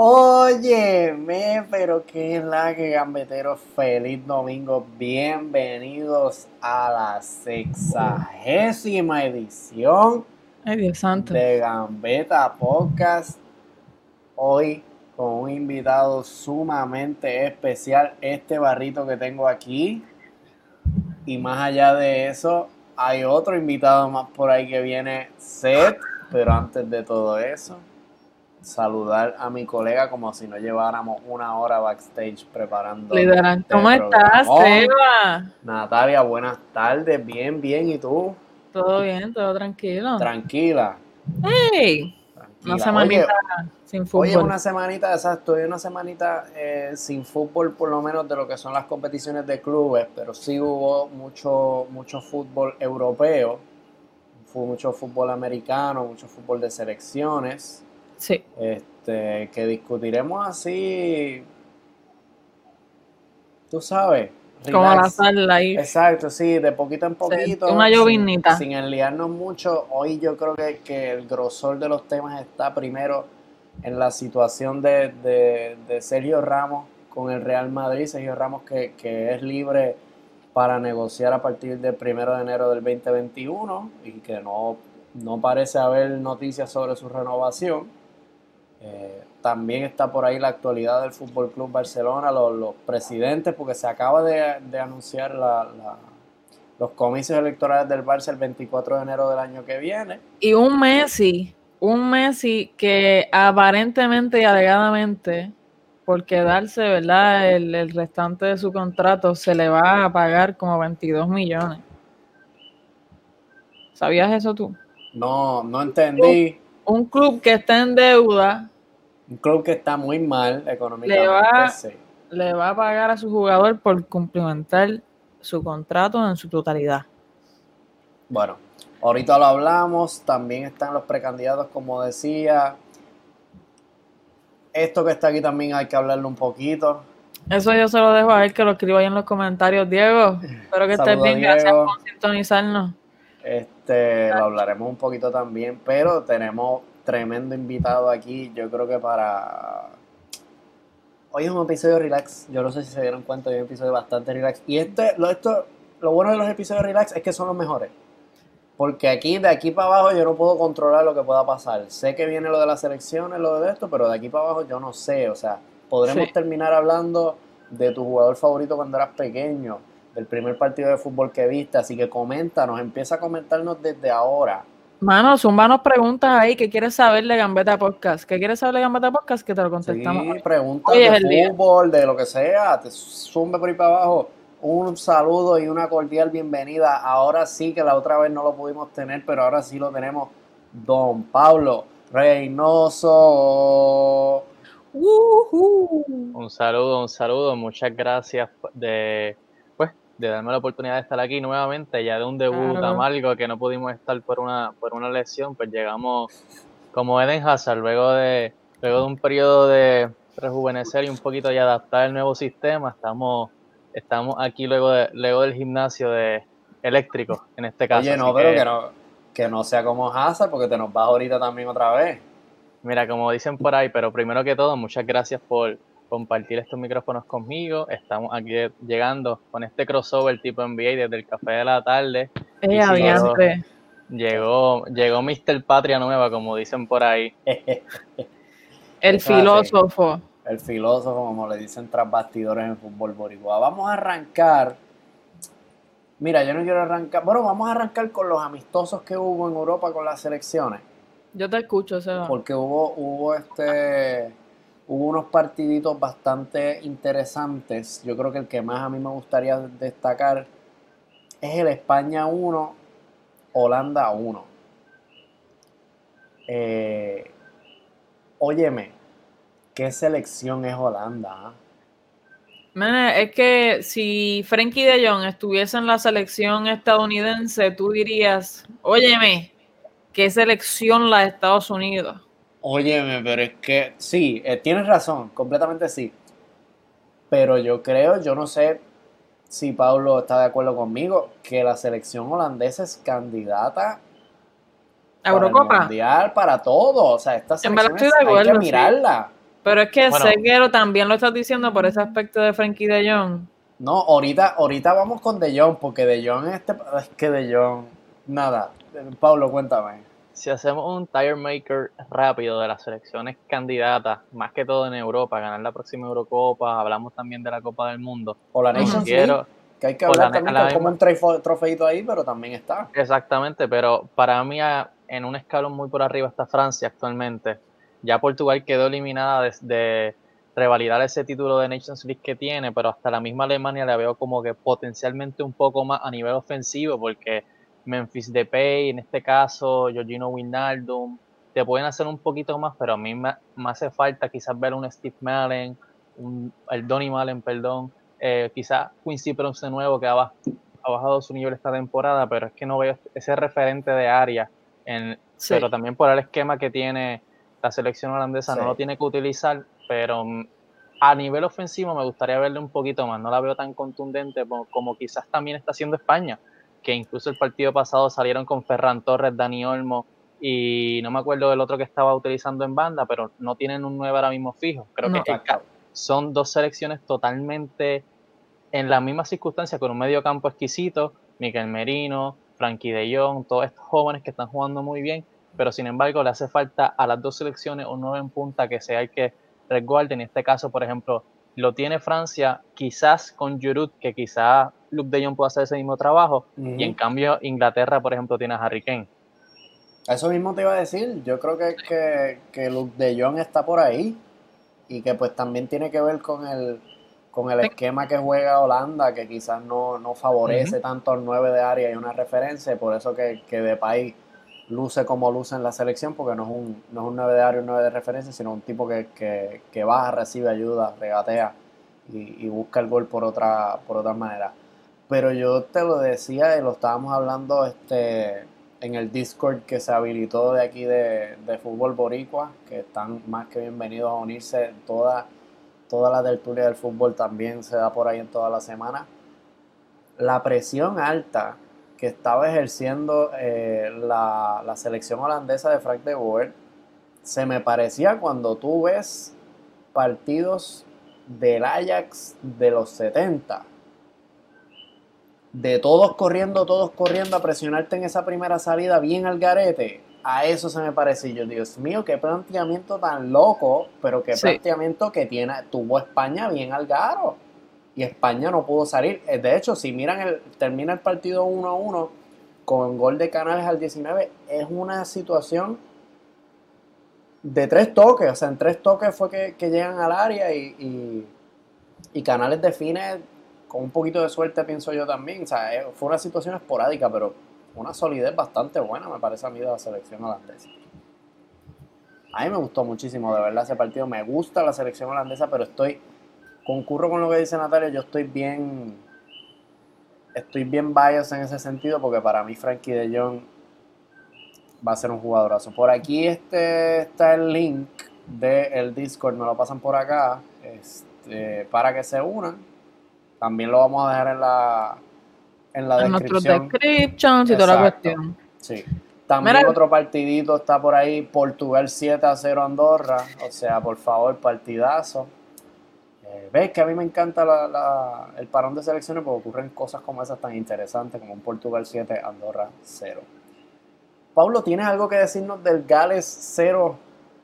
Óyeme, pero qué es la que gambeteros, feliz domingo, bienvenidos a la sexagésima edición Ay, Dios santo. de Gambeta Podcast. Hoy con un invitado sumamente especial, este barrito que tengo aquí. Y más allá de eso, hay otro invitado más por ahí que viene, Seth. Pero antes de todo eso, saludar a mi colega como si no lleváramos una hora backstage preparando. Literal. este ¿Cómo estás, programón. Eva? Natalia, buenas tardes, bien, bien, ¿y tú? Todo bien, todo tranquilo. Tranquila. Hey, tranquila. una semanita Oye, sin fútbol. Oye, una semanita, exacto, hoy una semanita eh, sin fútbol, por lo menos de lo que son las competiciones de clubes, pero sí hubo mucho, mucho fútbol europeo, fue mucho fútbol americano, mucho fútbol de selecciones, Sí, este, que discutiremos así, tú sabes. como la sal ahí. Exacto, sí, de poquito en poquito. una sin- llovinita. Sin, enliarnos mucho. Hoy yo creo que, que el grosor de los temas está primero en la situación de, de- de Sergio Ramos con el Real Madrid. Sergio Ramos que, que es libre para negociar a partir del primero de enero del 2021 y que no, no parece haber noticias sobre su renovación. Eh, también está por ahí la actualidad del Fútbol Club Barcelona, los, los presidentes, porque se acaba de, de anunciar la- la- los comicios electorales del Barça el 24 de enero del año que viene. Y un Messi, un Messi que aparentemente y alegadamente, por quedarse, ¿verdad? El, el restante de su contrato se le va a pagar como 22 millones. ¿Sabías eso tú? No, no entendí. Un club que está en deuda Un club que está muy mal económicamente. Le va- sí. le va a pagar a su jugador por cumplimentar su contrato en su totalidad. Bueno, ahorita lo hablamos. También están los precandidatos, como decía. Esto que está aquí también hay que hablarlo un poquito. Eso yo se lo dejo a él que lo escriba ahí en los comentarios. Diego, espero que estés bien. Gracias por sintonizarnos. Este, lo hablaremos un poquito también, pero tenemos tremendo invitado aquí. Yo creo que para. Hoy es un episodio relax. Yo no sé si se dieron cuenta, hoy es un episodio bastante relax. Y este, lo, esto, lo bueno de los episodios relax es que son los mejores. Porque aquí, de aquí para abajo, yo no puedo controlar lo que pueda pasar. Sé que viene lo de las elecciones, lo de esto, pero de aquí para abajo yo no sé. O sea, podremos Sí. terminar hablando de tu jugador favorito cuando eras pequeño, del primer partido de fútbol que viste. Así que coméntanos, empieza a comentarnos desde ahora. Mano, zumbanos preguntas ahí. ¿Qué quieres saber de Gambeta Podcast? ¿Qué quieres saber de Gambeta Podcast? Que te lo contestamos. Sí, preguntas Hoy de el día. fútbol, de lo que sea, te zumbe por ahí para abajo. Un saludo y una cordial bienvenida. Ahora sí que la otra vez no lo pudimos tener, pero ahora sí lo tenemos. Don Pablo Reynoso. Ujú. Un saludo, un saludo, muchas gracias de de darme la oportunidad de estar aquí nuevamente, ya de un debut Claro. amargo que no pudimos estar por una por una lesión, pues llegamos como Eden Hazard luego de luego de un periodo de rejuvenecer y un poquito y adaptar el nuevo sistema, estamos estamos aquí luego de luego del gimnasio de eléctrico en este caso. Oye, no, pero que, que no, que no sea como Hazard, porque te nos vas ahorita también otra vez. Mira, como dicen por ahí, pero primero que todo, muchas gracias por compartir estos micrófonos conmigo. Estamos aquí llegando con este crossover tipo NBA desde el café de la tarde. Eh, adiante. Llegó, llegó Mr. Patria Nueva, como dicen por ahí. El filósofo. El filósofo, como le dicen tras bastidores en fútbol boricua. Vamos a arrancar. Mira, yo no quiero arrancar. Bueno, vamos a arrancar con los amistosos que hubo en Europa con las selecciones. Yo te escucho, Seba. Porque hubo, hubo este. Hubo unos partiditos bastante interesantes. Yo creo que el que más a mí me gustaría destacar es el España 1, Holanda 1. Eh, óyeme, ¿qué selección es Holanda? ah? Es que si Frankie de Jong estuviese en la selección estadounidense, tú dirías, óyeme, ¿qué selección la de Estados Unidos? Óyeme, pero es que sí, eh, tienes razón, completamente sí. Pero yo creo, yo no sé si Pablo está de acuerdo conmigo, que la selección holandesa es candidata ¿A para el Eurocopa? mundial, para todo. O sea, esta selección es- hay que sí. mirarla. Pero es que bueno, también lo estás diciendo por ese aspecto de Frankie de Jong. No, ahorita, ahorita vamos con De Jong, porque De Jong este, es que De Jong, nada. Pablo, cuéntame. Si hacemos un tire maker rápido de las selecciones candidatas, más que todo en Europa, ganar la próxima Eurocopa, hablamos también de la Copa del Mundo. O la Nations League, que hay que hablar también como un trofeito ahí, pero también está. Exactamente, pero para mí en un escalón muy por arriba está Francia actualmente. Ya Portugal quedó eliminada de, de revalidar ese título de Nations League que tiene, pero hasta la misma Alemania la veo como que potencialmente un poco más a nivel ofensivo, porque Memphis Depay, en este caso, Georgino Wijnaldum, te pueden hacer un poquito más, pero a mí me, hace falta quizás ver un Steve Malen, un, el Donny Malen, perdón, eh, quizás Quincy Pronce de nuevo, que ha, bajado su nivel esta temporada, pero es que no veo ese referente de área, en, pero también por el esquema que tiene la selección holandesa, no lo tiene que utilizar, pero a nivel ofensivo me gustaría verle un poquito más, no la veo tan contundente como, quizás también está haciendo España, que incluso el partido pasado salieron con Ferran Torres, Dani Olmo y no me acuerdo del otro que estaba utilizando en banda, pero no tienen un 9 ahora mismo fijo. Creo que son dos selecciones totalmente en las mismas circunstancias, con un medio campo exquisito, Miquel Merino, Frankie de Jong, todos estos jóvenes que están jugando muy bien, pero sin embargo le hace falta a las dos selecciones un 9 en punta que sea el que resguarde. En este caso, por ejemplo, lo tiene Francia, quizás con Giroud, que quizás Luke de Jong pueda hacer ese mismo trabajo, y en cambio Inglaterra, por ejemplo, tiene a Harry Kane. Eso mismo te iba a decir, yo creo que, que, que Luke de Jong está por ahí, y que pues también tiene que ver con el, con el esquema que juega Holanda, que quizás no, favorece tanto al 9 de área y una referencia, por eso que, que Depay luce como luce en la selección, porque no es un, no es un 9 de área, un 9 de referencia, sino un tipo que, que, que baja, recibe ayuda, regatea y, busca el gol por otra, por otra manera. Pero yo te lo decía y lo estábamos hablando este en el Discord que se habilitó de aquí de, Fútbol Boricua, que están más que bienvenidos a unirse. Toda, toda la tertulia del fútbol también se da por ahí en toda la semana. La presión alta que estaba ejerciendo eh, la, la, selección holandesa de Frank de Boer se me parecía cuando tú ves partidos del Ajax de los 70 de todos corriendo, todos corriendo a presionarte en esa primera salida bien al garete, a eso se me pareció. Yo, Dios mío, qué planteamiento tan loco, pero qué planteamiento que tiene, tuvo España bien al garo. Y España no pudo salir. Eh, de hecho, si miran, el, termina el partido 1-1 con gol de Canales al 19, es una situación de tres toques. O sea, en tres toques fue que, llegan al área y, y, y Canales define con un poquito de suerte, pienso yo también. O sea, eh, fue una situación esporádica, pero una solidez bastante buena, me parece a mí, de la selección holandesa. A mí me gustó muchísimo, de verdad, ese partido. Me gusta la selección holandesa, pero estoy. Concurro con lo que dice Natalia, yo estoy bien. Estoy bien biased en ese sentido, porque para mí, Frankie de Jong va a ser un jugadorazo. Por aquí este está el link del Discord, me lo pasan por acá, este, para que se unan también lo vamos a dejar en la, en la en descripción. descriptions y toda la cuestión. Sí. También otro partidito está por ahí, Portugal 7 a 0 Andorra. O sea, por favor, partidazo. Eh, Ves que a mí me encanta la, el parón de selecciones porque ocurren cosas como esas tan interesantes como un Portugal 7, Andorra 0. Pablo, ¿tienes algo que decirnos del Gales 0,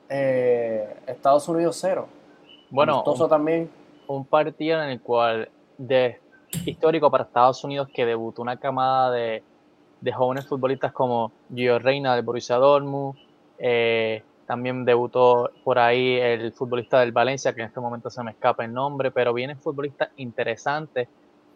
eh, Estados Unidos 0? Bueno, también. un partido en el cual de histórico para Estados Unidos que debutó una camada de, jóvenes futbolistas como Gio Reina del Borussia Dortmund, eh, también debutó por ahí el futbolista del Valencia, que en este momento se me escapa el nombre, pero vienen futbolistas interesantes.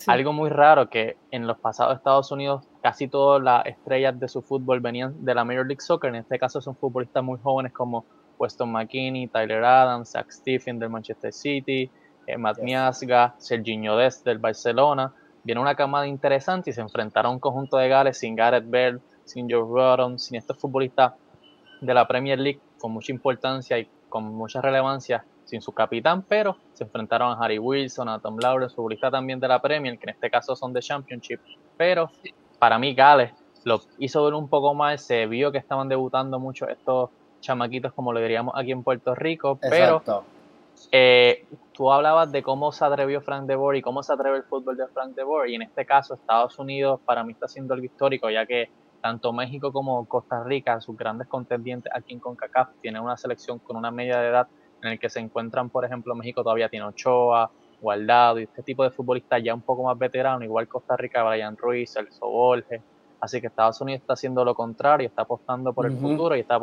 Algo muy raro que en los pasados Estados Unidos casi todas las estrellas de su fútbol venían de la Major League Soccer. En este caso son futbolistas muy jóvenes como Weston McKinney, Tyler Adams, Zach Stephen del Manchester City, eh, Matt Miasga, Serginho Dest del Barcelona. Viene una camada interesante y se enfrentaron a un conjunto de Gales sin Gareth Bale, sin Joe Rodon, sin estos futbolistas de la Premier League con mucha importancia y con mucha relevancia, sin su capitán, pero se enfrentaron a Harry Wilson, a Tom Lawrence, futbolista también de la Premier, que en este caso son de Championship. Pero para mí Gales lo hizo ver un poco más, se vio que estaban debutando mucho estos chamaquitos, como lo diríamos aquí en Puerto Rico, pero eh, tú hablabas de cómo se atrevió Frank de Boer y cómo se atreve el fútbol de Frank de Boer, y en este caso Estados Unidos para mí está siendo algo histórico, ya que tanto México como Costa Rica, sus grandes contendientes aquí en CONCACAF, tienen una selección con una media de edad en el que se encuentran, por ejemplo, México todavía tiene Ochoa, Guardado y este tipo de futbolistas ya un poco más veteranos, igual Costa Rica, Brian Ruiz, El Borges. Así que Estados Unidos está haciendo lo contrario, está apostando por el futuro y está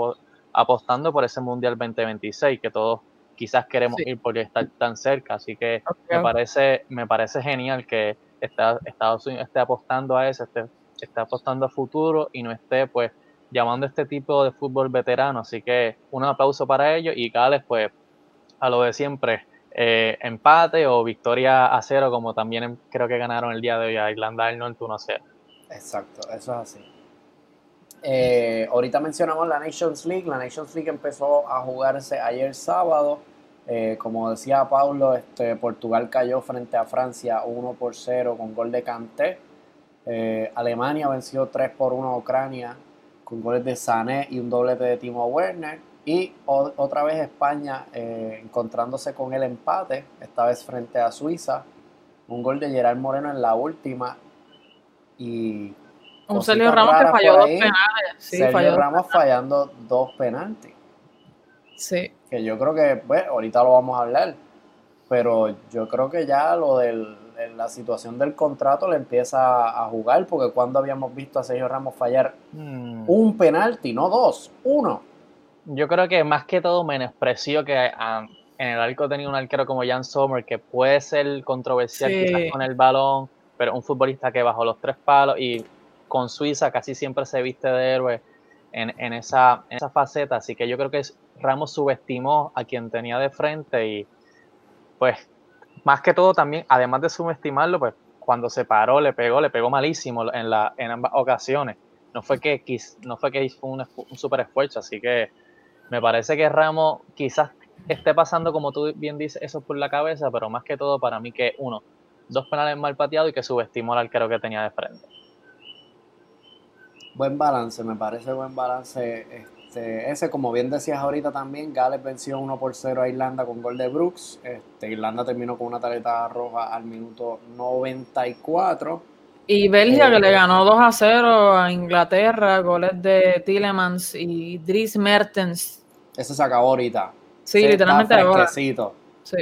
apostando por ese Mundial 2026 que todos quizás queremos ir porque está tan cerca. Así que me parece me parece genial que Estados Unidos esté apostando a eso, esté, esté apostando a futuro y no esté pues llamando a este tipo de fútbol veterano. Así que un aplauso para ellos y Gales pues a lo de siempre eh, empate o victoria a cero, como también creo que ganaron el día de hoy a Irlanda del Norte 1-0. Exacto, eso es así. Eh, ahorita mencionamos la Nations League. La Nations League empezó a jugarse ayer sábado. Eh, como decía Pablo, este, Portugal cayó frente a Francia 1 por 0 con gol de Kanté. Alemania venció 3 por 1 a Ucrania con goles de Sané y un doblete de Timo Werner. Y otra vez España eh, encontrándose con el empate, esta vez frente a Suiza. Un gol de Gerard Moreno en la última. Y. Un Sergio Ramos que falló dos penales. Sí, Sergio Ramos fallando dos penaltis. Sí. Que yo creo que, bueno, ahorita lo vamos a hablar. Pero yo creo que ya lo de la situación del contrato le empieza a jugar, porque cuando habíamos visto a Sergio Ramos fallar hmm. un penalti, no dos, uno yo creo que más que todo menospreció que ah, en el arco tenía un arquero como Jan Sommer, que puede ser controversial quizás con el balón, pero un futbolista que bajó los tres palos y con Suiza casi siempre se viste de héroe en, esa, esa faceta. Así que yo creo que Ramos subestimó a quien tenía de frente y pues más que todo también, además de subestimarlo, pues cuando se paró, le pegó, le pegó malísimo en, la, en ambas ocasiones. No fue que, no fue que hizo un, un super esfuerzo, así que me parece que Ramos quizás esté pasando, como tú bien dices, eso por la cabeza, pero más que todo para mí que uno, dos penales mal pateados y que subestimó al arquero que tenía de frente. Buen balance, me parece buen balance. Este, ese, como bien decías ahorita también, Gales venció 1 por 0 a Irlanda con gol de Brooks. Este, Irlanda terminó con una tarjeta roja al minuto 94. Y Bélgica que le eh, ganó 2 a 0 a Inglaterra, goles de Tillemans y Dries Mertens. Eso se acabó ahorita. Sí, literalmente fresquecito. Sí.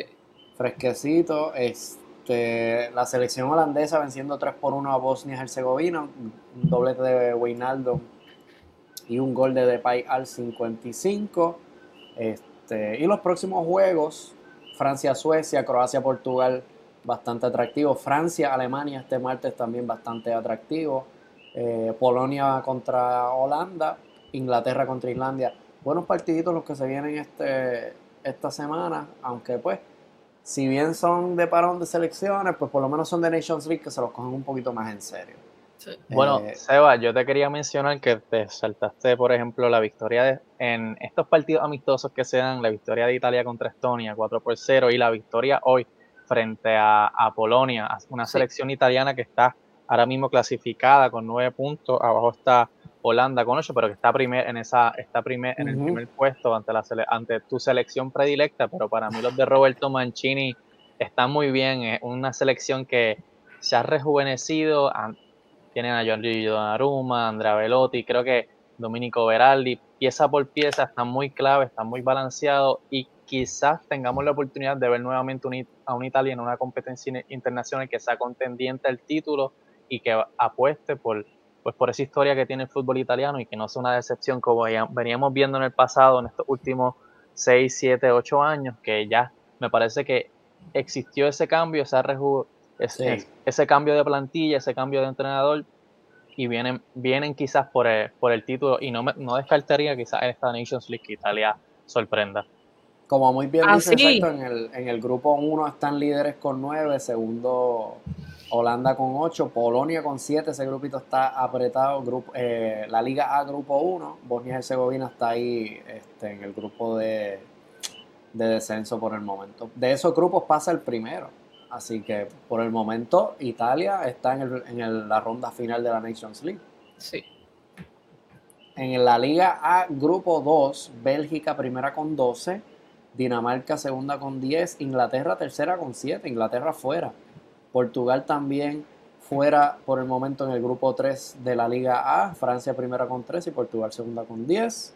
Fresquecito. Este, la selección holandesa venciendo 3 por 1 a Bosnia y Herzegovina. Un doblete de Y un gol de Depay al 55. Este, y los próximos juegos, Francia-Suecia, Croacia-Portugal bastante atractivo. Francia, Alemania este martes también bastante atractivo. Eh, Polonia contra Holanda, Inglaterra contra Islandia. Buenos partiditos los que se vienen este, esta semana, aunque pues, si bien son de parón de selecciones, pues por lo menos son de Nations League que se los cogen un poquito más en serio. Bueno, eh, Seba, yo te quería mencionar que te saltaste, por ejemplo, la victoria de, en estos partidos amistosos que se dan, la victoria de Italia contra Estonia 4 por 0 y la victoria hoy frente a, Polonia, una selección italiana que está ahora mismo clasificada con nueve puntos, abajo está Holanda con ocho, pero que está primer, en esa, está primer, en el primer puesto ante, la ante tu selección predilecta, pero para mí los de Roberto Mancini están muy bien, es una selección que se ha rejuvenecido, tienen a Gianluigi Donnarumma, Andrea Velotti, creo que Domenico Veraldi, pieza por pieza, están muy clave, están muy balanceados y quizás tengamos la oportunidad de ver nuevamente a un Italia en una competencia internacional que sea contendiente al título y que apueste por, pues por esa historia que tiene el fútbol italiano y que no sea una decepción como veníamos viendo en el pasado, en estos últimos 6, 7, 8 años, que ya me parece que existió ese cambio, ese, ese, ese cambio de plantilla, ese cambio de entrenador y vienen, vienen quizás por el, por el título y no, me, no descartaría quizás en esta Nations League que Italia sorprenda. Como muy bien ah, dice, exacto, en el, en el grupo 1 están líderes con 9, segundo Holanda con 8, Polonia con 7, ese grupito está apretado, grupo, eh, la Liga A grupo 1, Bosnia y Herzegovina está ahí este, en el grupo de, de descenso por el momento. De esos grupos pasa el primero, así que por el momento Italia está en, el, en la ronda final de la Nations League. Sí. En la Liga A grupo 2, Bélgica primera con 12, Dinamarca segunda con 10, Inglaterra tercera con 7, Inglaterra fuera. Portugal también fuera por el momento en el grupo 3 de la Liga A, Francia primera con 3 y Portugal segunda con 10.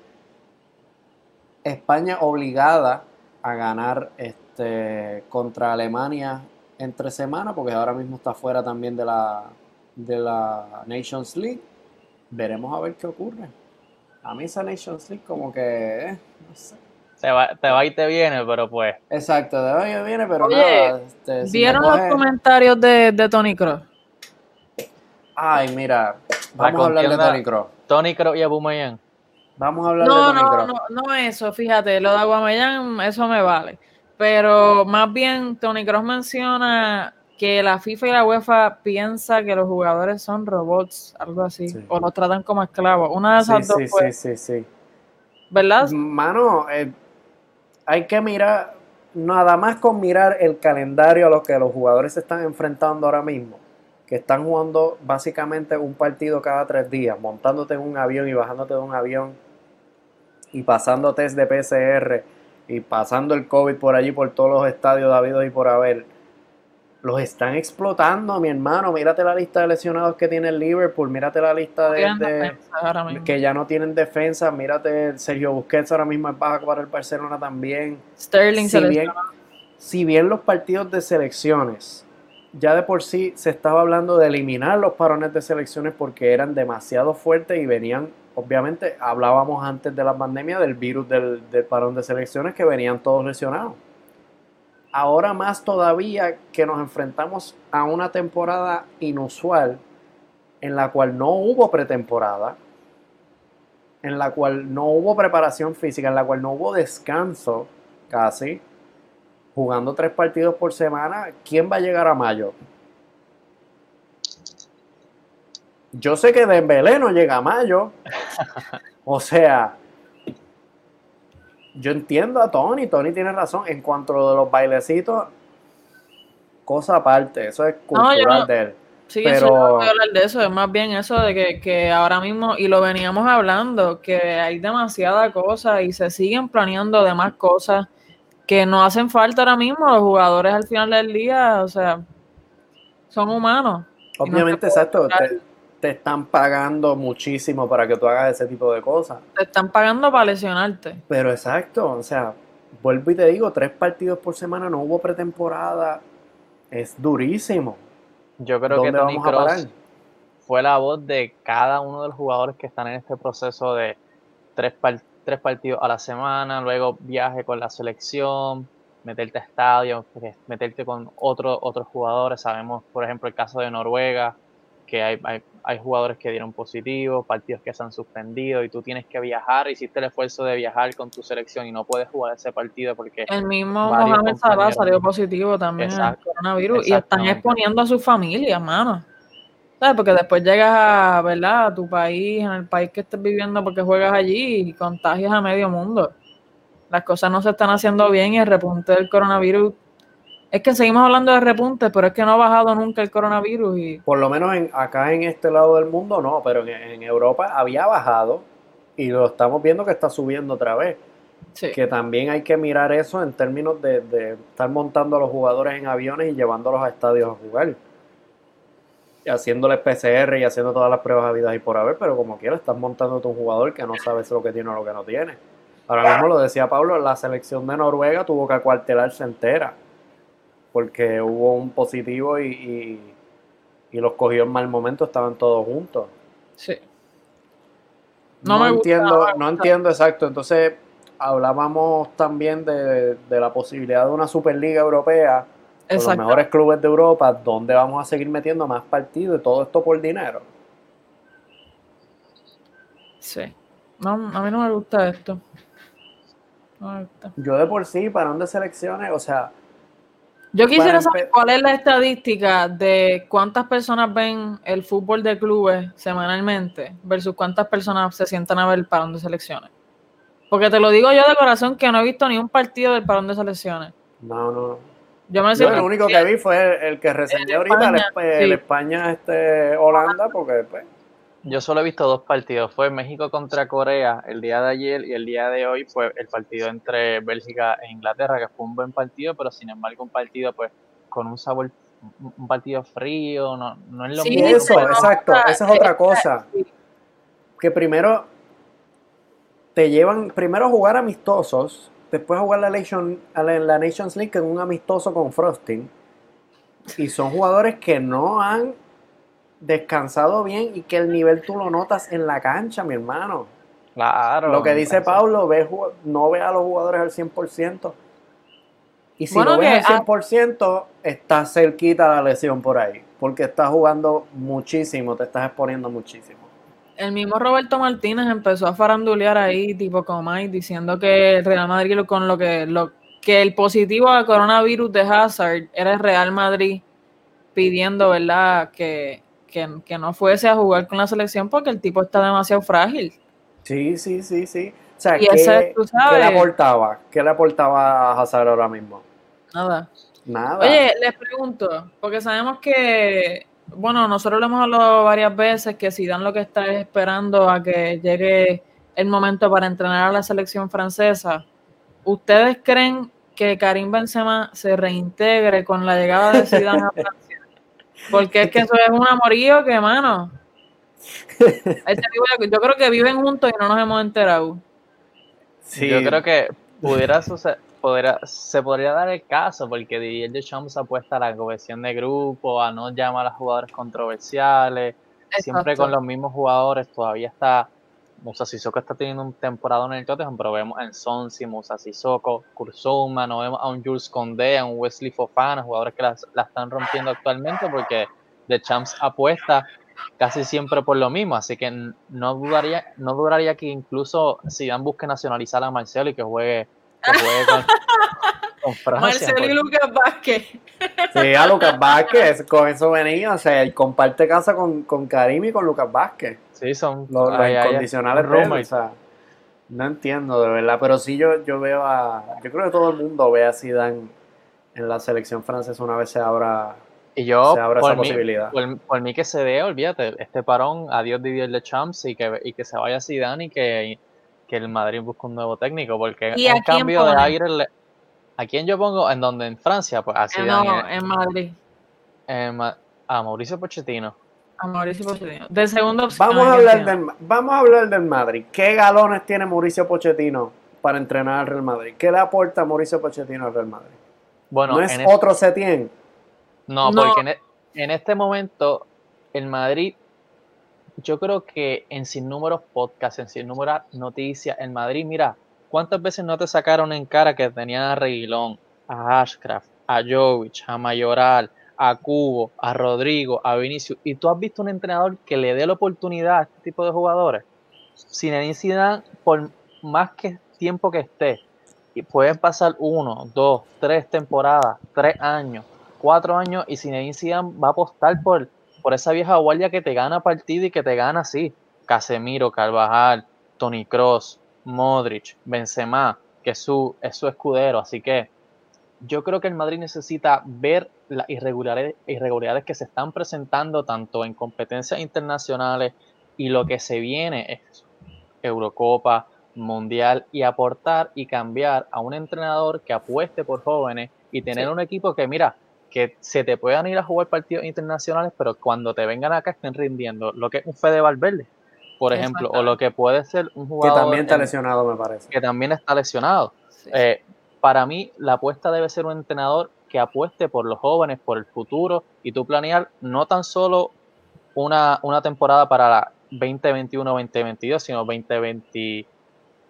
España obligada a ganar este, contra Alemania entre semana, porque ahora mismo está fuera también de la, de la Nations League. Veremos a ver qué ocurre. A mí esa Nations League como que, eh, no sé. Te va, te va y te viene, pero pues. Exacto, te va y te viene, pero Oye, nada. este, si ¿Vieron me los comentarios de, de Tony Cross? Ay, mira, vamos a hablar de Tony Kroos. Tony Kroos y Aubameyang. Vamos a hablar de No, Tony no, Kroos. no, no eso, fíjate, lo de Aguamellán, eso me vale. Pero más bien, Tony Cross menciona que la FIFA y la UEFA piensa que los jugadores son robots, algo así, Sí. o los tratan como esclavos. Una de Sí, esas dos sí, fue, sí, sí, sí. ¿verdad? Mano, eh, hay que mirar, nada más con mirar el calendario a lo que los jugadores se están enfrentando ahora mismo, que están jugando básicamente un partido cada tres días, montándote en un avión y bajándote de un avión y pasando test de PCR y pasando el COVID por allí, por todos los estadios habidos y por haber. Los están explotando, mi hermano. Mírate la lista de lesionados que tiene el Liverpool. Mírate la lista de, que ya no tienen defensa. Mírate, Sergio Busquets ahora mismo es baja para el Barcelona también. Sterling Si bien, si bien los partidos de selecciones, ya de por sí se estaba hablando de eliminar los parones de selecciones porque eran demasiado fuertes y venían, obviamente, hablábamos antes de la pandemia del virus del, parón de selecciones que venían todos lesionados. Ahora más todavía que nos enfrentamos a una temporada inusual en la cual no hubo pretemporada, en la cual no hubo preparación física, en la cual no hubo descanso casi, jugando tres partidos por semana, ¿quién va a llegar a mayo? Yo sé que Dembélé no llega a mayo. O sea, yo entiendo a Tony, Tony tiene razón. En cuanto a lo de los bailecitos, cosa aparte, eso es yo cultural no- de él. Sí, Pero- eso no voy a hablar de eso, es más bien eso de que, que ahora mismo, y lo veníamos hablando, que hay demasiada cosa y se siguen planeando demás cosas que no hacen falta ahora mismo. Los jugadores al final del día, o sea, son humanos. No Obviamente, exacto, te, te están pagando muchísimo para que tú hagas ese tipo de cosas. Te están pagando para lesionarte. Pero exacto, o sea, vuelvo y te digo, tres partidos por semana, no hubo pretemporada, es durísimo. Yo creo que ¿Dónde Tony vamos a parar? Cross fue la voz de cada uno de los jugadores que están en este proceso de tres, par- tres partidos a la semana, luego viaje con la selección, meterte a estadio, meterte con otro- otros jugadores. Sabemos, por ejemplo, el caso de Noruega, que hay, hay, hay jugadores que dieron positivo, partidos que se han suspendido y tú tienes que viajar, hiciste el esfuerzo de viajar con tu selección y no puedes jugar ese partido porque El mismo Mohamed Salah salió positivo también al coronavirus y están exponiendo a su familia, mano. ¿Sabes? Porque después llegas a, ¿verdad? a tu país, en el país que estés viviendo porque juegas allí y contagias a medio mundo. Las cosas no se están haciendo bien y el repunte del coronavirus. Es que seguimos hablando de repunte, pero es que no ha bajado nunca el coronavirus y Por lo menos en, acá en este lado del mundo no, pero en, en Europa había bajado y lo estamos viendo que está subiendo otra vez. sí. Que también hay que mirar eso en términos de, de estar montando a los jugadores en aviones y llevándolos a estadios a jugar. Y haciéndoles PCR y haciendo todas las pruebas habidas y por haber, pero como quiera, estás montando a un jugador que no sabes lo que tiene o lo que no tiene. Ahora mismo lo decía Pablo, la selección de Noruega tuvo que acuartelarse entera porque hubo un positivo y, y, y los cogió en mal momento, estaban todos juntos. sí. No, No me gusta, entiendo, no entiendo exacto. Entonces, hablábamos también de, de la posibilidad de una Superliga Europea con los mejores clubes de Europa, donde vamos a seguir metiendo más partidos y todo esto por dinero. Sí. No, a mí no me gusta esto. No me gusta. Yo de por sí, parón de selecciones, o sea, Yo quisiera saber cuál es la estadística de cuántas personas ven el fútbol de clubes semanalmente versus cuántas personas se sientan a ver el parón de selecciones. Porque te lo digo yo de corazón que no he visto ni un partido del parón de selecciones. no, no. Yo me Yo el único que vi fue el, el que reseñé ahorita, el, España, el sí. España este, Holanda, porque pues, yo solo he visto dos partidos. Fue México contra Corea el día de ayer y el día de hoy fue el partido entre Bélgica e Inglaterra, que fue un buen partido, pero sin embargo un partido pues con un sabor, un partido frío, no, no es lo sí, mismo. Eso, exacto, esa es otra cosa. Que primero te llevan, primero a jugar amistosos, después a jugar la, Nation, la Nations League en un amistoso con Frosting. Y son jugadores que no han descansado bien y que el nivel tú lo notas en la cancha, mi hermano. Claro. Lo que dice Pablo, ve, no ve a los jugadores al 100%. Y si no ves al 100%, está cerquita la lesión por ahí. Porque estás jugando muchísimo, te estás exponiendo muchísimo. El mismo Roberto Martínez empezó a farandulear ahí, tipo como Mike, diciendo que el Real Madrid con lo que, lo, que el positivo al coronavirus de Hazard era el Real Madrid pidiendo, ¿verdad?, que, que, no fuese a jugar con la selección porque el tipo está demasiado frágil. Sí, sí, sí, sí. O sea, ¿qué, le aportaba? ¿Qué le aportaba a Hazard ahora mismo? Nada. Nada. Oye, les pregunto, porque sabemos que, bueno, nosotros lo hemos hablado varias veces, que si dan lo que está esperando a que llegue el momento para entrenar a la selección francesa, ¿ustedes creen que Karim Benzema se reintegre con la llegada de Zidane a Francia? Porque es que eso es un amorío que, mano. Yo creo que viven juntos y no nos hemos enterado. Sí. Yo creo que pudiera suceder, se podría dar el caso, porque Didier Deschamps apuesta a la cohesión de grupo, a no llamar a jugadores controversiales, siempre con los mismos jugadores, todavía está Musa Sissoko está teniendo un temporada en el Tottenham, pero vemos en Sonsi, Musa Sissoko, Kurzuma, no vemos a un Jules Condé, a un Wesley Fofana, jugadores que la, están rompiendo actualmente porque The Champs apuesta casi siempre por lo mismo, así que no dudaría, no dudaría que incluso si dan busque nacionalizar a Marcelo y que juegue, que juegue con, Francia. Marcelo y Lucas Vázquez. Sí, a Lucas Vázquez, con eso venía, o sea, comparte casa con, con Karim y con Lucas Vázquez. Sí, son los, incondicionales o sea, no entiendo de verdad, pero sí yo, yo veo a, yo creo que todo el mundo ve a Zidane en la selección francesa una vez se abra, y yo, se abra esa posibilidad. Por, mí que se dé, olvídate, este parón, adiós Didier Deschamps y que, y que se vaya Zidane y que, que el Madrid busque un nuevo técnico, porque un cambio de aire, ¿a quién yo pongo? ¿En donde ¿En Francia? Pues a eh, No, en Madrid. a Mauricio Pochettino. A Mauricio Pochettino. De segunda opción. Vamos a, hablar del, vamos a hablar del Madrid. ¿Qué galones tiene Mauricio Pochettino para entrenar al Real Madrid? ¿Qué le aporta Mauricio Pochettino al Real Madrid? Bueno, ¿No es otro Setien? No, porque e, en, este momento el Madrid, yo creo que en sin números podcasts, en sin números noticias, el Madrid, mira, ¿cuántas veces no te sacaron en cara que tenían a Reguilón, a Ashcraft, a Jovic, a Mayoral, a Cubo, a Rodrigo, a Vinicius, y tú has visto un entrenador que le dé la oportunidad a este tipo de jugadores, Zinedine Zidane, por más que tiempo que esté, y pueden pasar uno, dos, tres temporadas, tres años, cuatro años, y Zinedine Zidane va a apostar por, por esa vieja guardia que te gana partido y que te gana así, Casemiro, Carvajal, Tony Cross, Modric, Benzema, que su, es su escudero, así que yo creo que el Madrid necesita ver las irregularidades, que se están presentando tanto en competencias internacionales y lo que se viene es Eurocopa, Mundial y aportar y cambiar a un entrenador que apueste por jóvenes y tener un equipo que, mira, que se te puedan ir a jugar partidos internacionales, pero cuando te vengan acá estén rindiendo, lo que es un Fede Valverde, por ejemplo, o lo que puede ser un jugador... Que también está lesionado, me parece. Que también está lesionado. Eh, para mí la apuesta debe ser un entrenador que apueste por los jóvenes, por el futuro y tú planear no tan solo una, una temporada para la 2021-2022, sino 2020,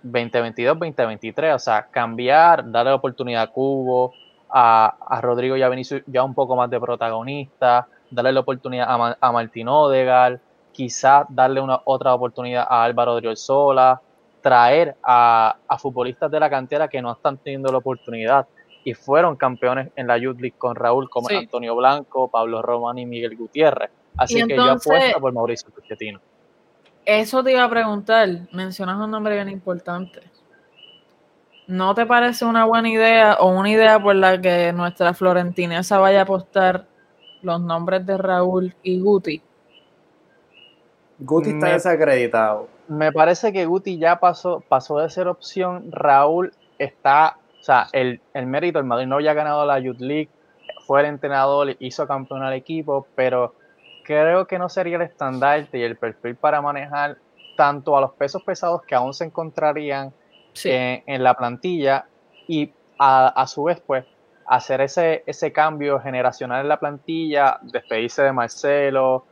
2022-2023, o sea, cambiar, darle la oportunidad a Cubo, a, a Rodrigo y a Vinicius ya un poco más de protagonista, darle la oportunidad a, a Martín Odegal, quizás darle una otra oportunidad a Álvaro Sola traer a, futbolistas de la cantera que no están teniendo la oportunidad y fueron campeones en la Youth League con Raúl como Antonio Blanco, Pablo Román y Miguel Gutiérrez. Así que yo apuesto por Mauricio Pochettino. Eso te iba a preguntar, mencionas un nombre bien importante. ¿No te parece una buena idea o una idea por la que nuestra florentinesa vaya a apostar los nombres de Raúl y Guti? Guti está Me- desacreditado. Me parece que Guti ya pasó, pasó de ser opción. Raúl está, o sea, el, el mérito, el Madrid no había ganado la Youth League, fue el entrenador, hizo campeón al equipo, pero creo que no sería el estandarte y el perfil para manejar tanto a los pesos pesados que aún se encontrarían Sí. en, en la plantilla y a, a su vez, pues, hacer ese, ese cambio generacional en la plantilla, despedirse de Marcelo,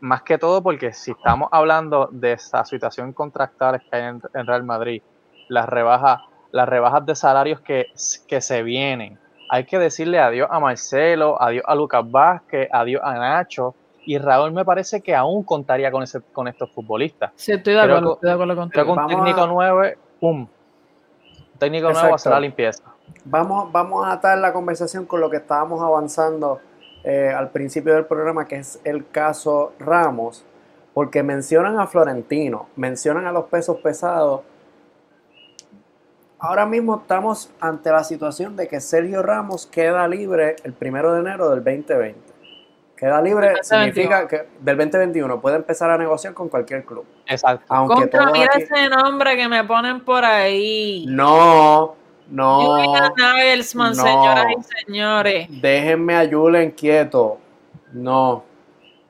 más que todo porque si estamos hablando de esa situación contractual que hay en, en Real Madrid, las rebajas, las rebajas de salarios que, que se vienen, hay que decirle adiós a Marcelo, adiós a Lucas Vázquez, adiós a Nacho, y Raúl me parece que aún contaría con, ese, con estos futbolistas. Sí, estoy de Creo acuerdo, estoy de acuerdo Creo contigo. que un técnico a- 9, ¡pum! Un técnico nuevo Exacto. hace la limpieza. Vamos, vamos a atar la conversación con lo que estábamos avanzando eh, al principio del programa, que es el caso Ramos, porque mencionan a Florentino, mencionan a los pesos pesados. Ahora mismo estamos ante la situación de que Sergio Ramos queda libre el primero de enero del 2020. Queda libre Del 2021. significa que del 2021 puede empezar a negociar con cualquier club. Exacto. Aunque Contra, todos mira aquí- ese nombre que me ponen por ahí. No, no. Nagelsmann, no. señoras y señores. Déjenme a Julen quieto. No.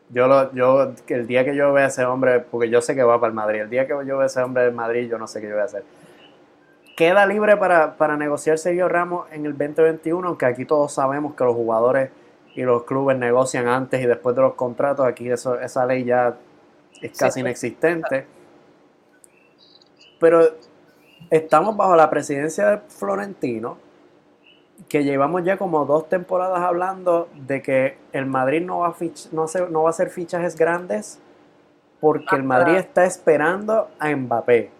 Yo, lo, yo, el día que yo vea a ese hombre, porque yo sé que va para el Madrid, el día que yo vea a ese hombre del Madrid, yo no sé qué yo voy a hacer. Queda libre para, para negociar Sergio Ramos en el 2021, aunque aquí todos sabemos que los jugadores y los clubes negocian antes y después de los contratos. Aquí eso, esa ley ya es casi Sí. inexistente. Pero estamos bajo la presidencia de Florentino, que llevamos ya como dos temporadas hablando de que el Madrid no va a, fich- no hace- no va a hacer fichajes grandes porque el Madrid está esperando a Mbappé.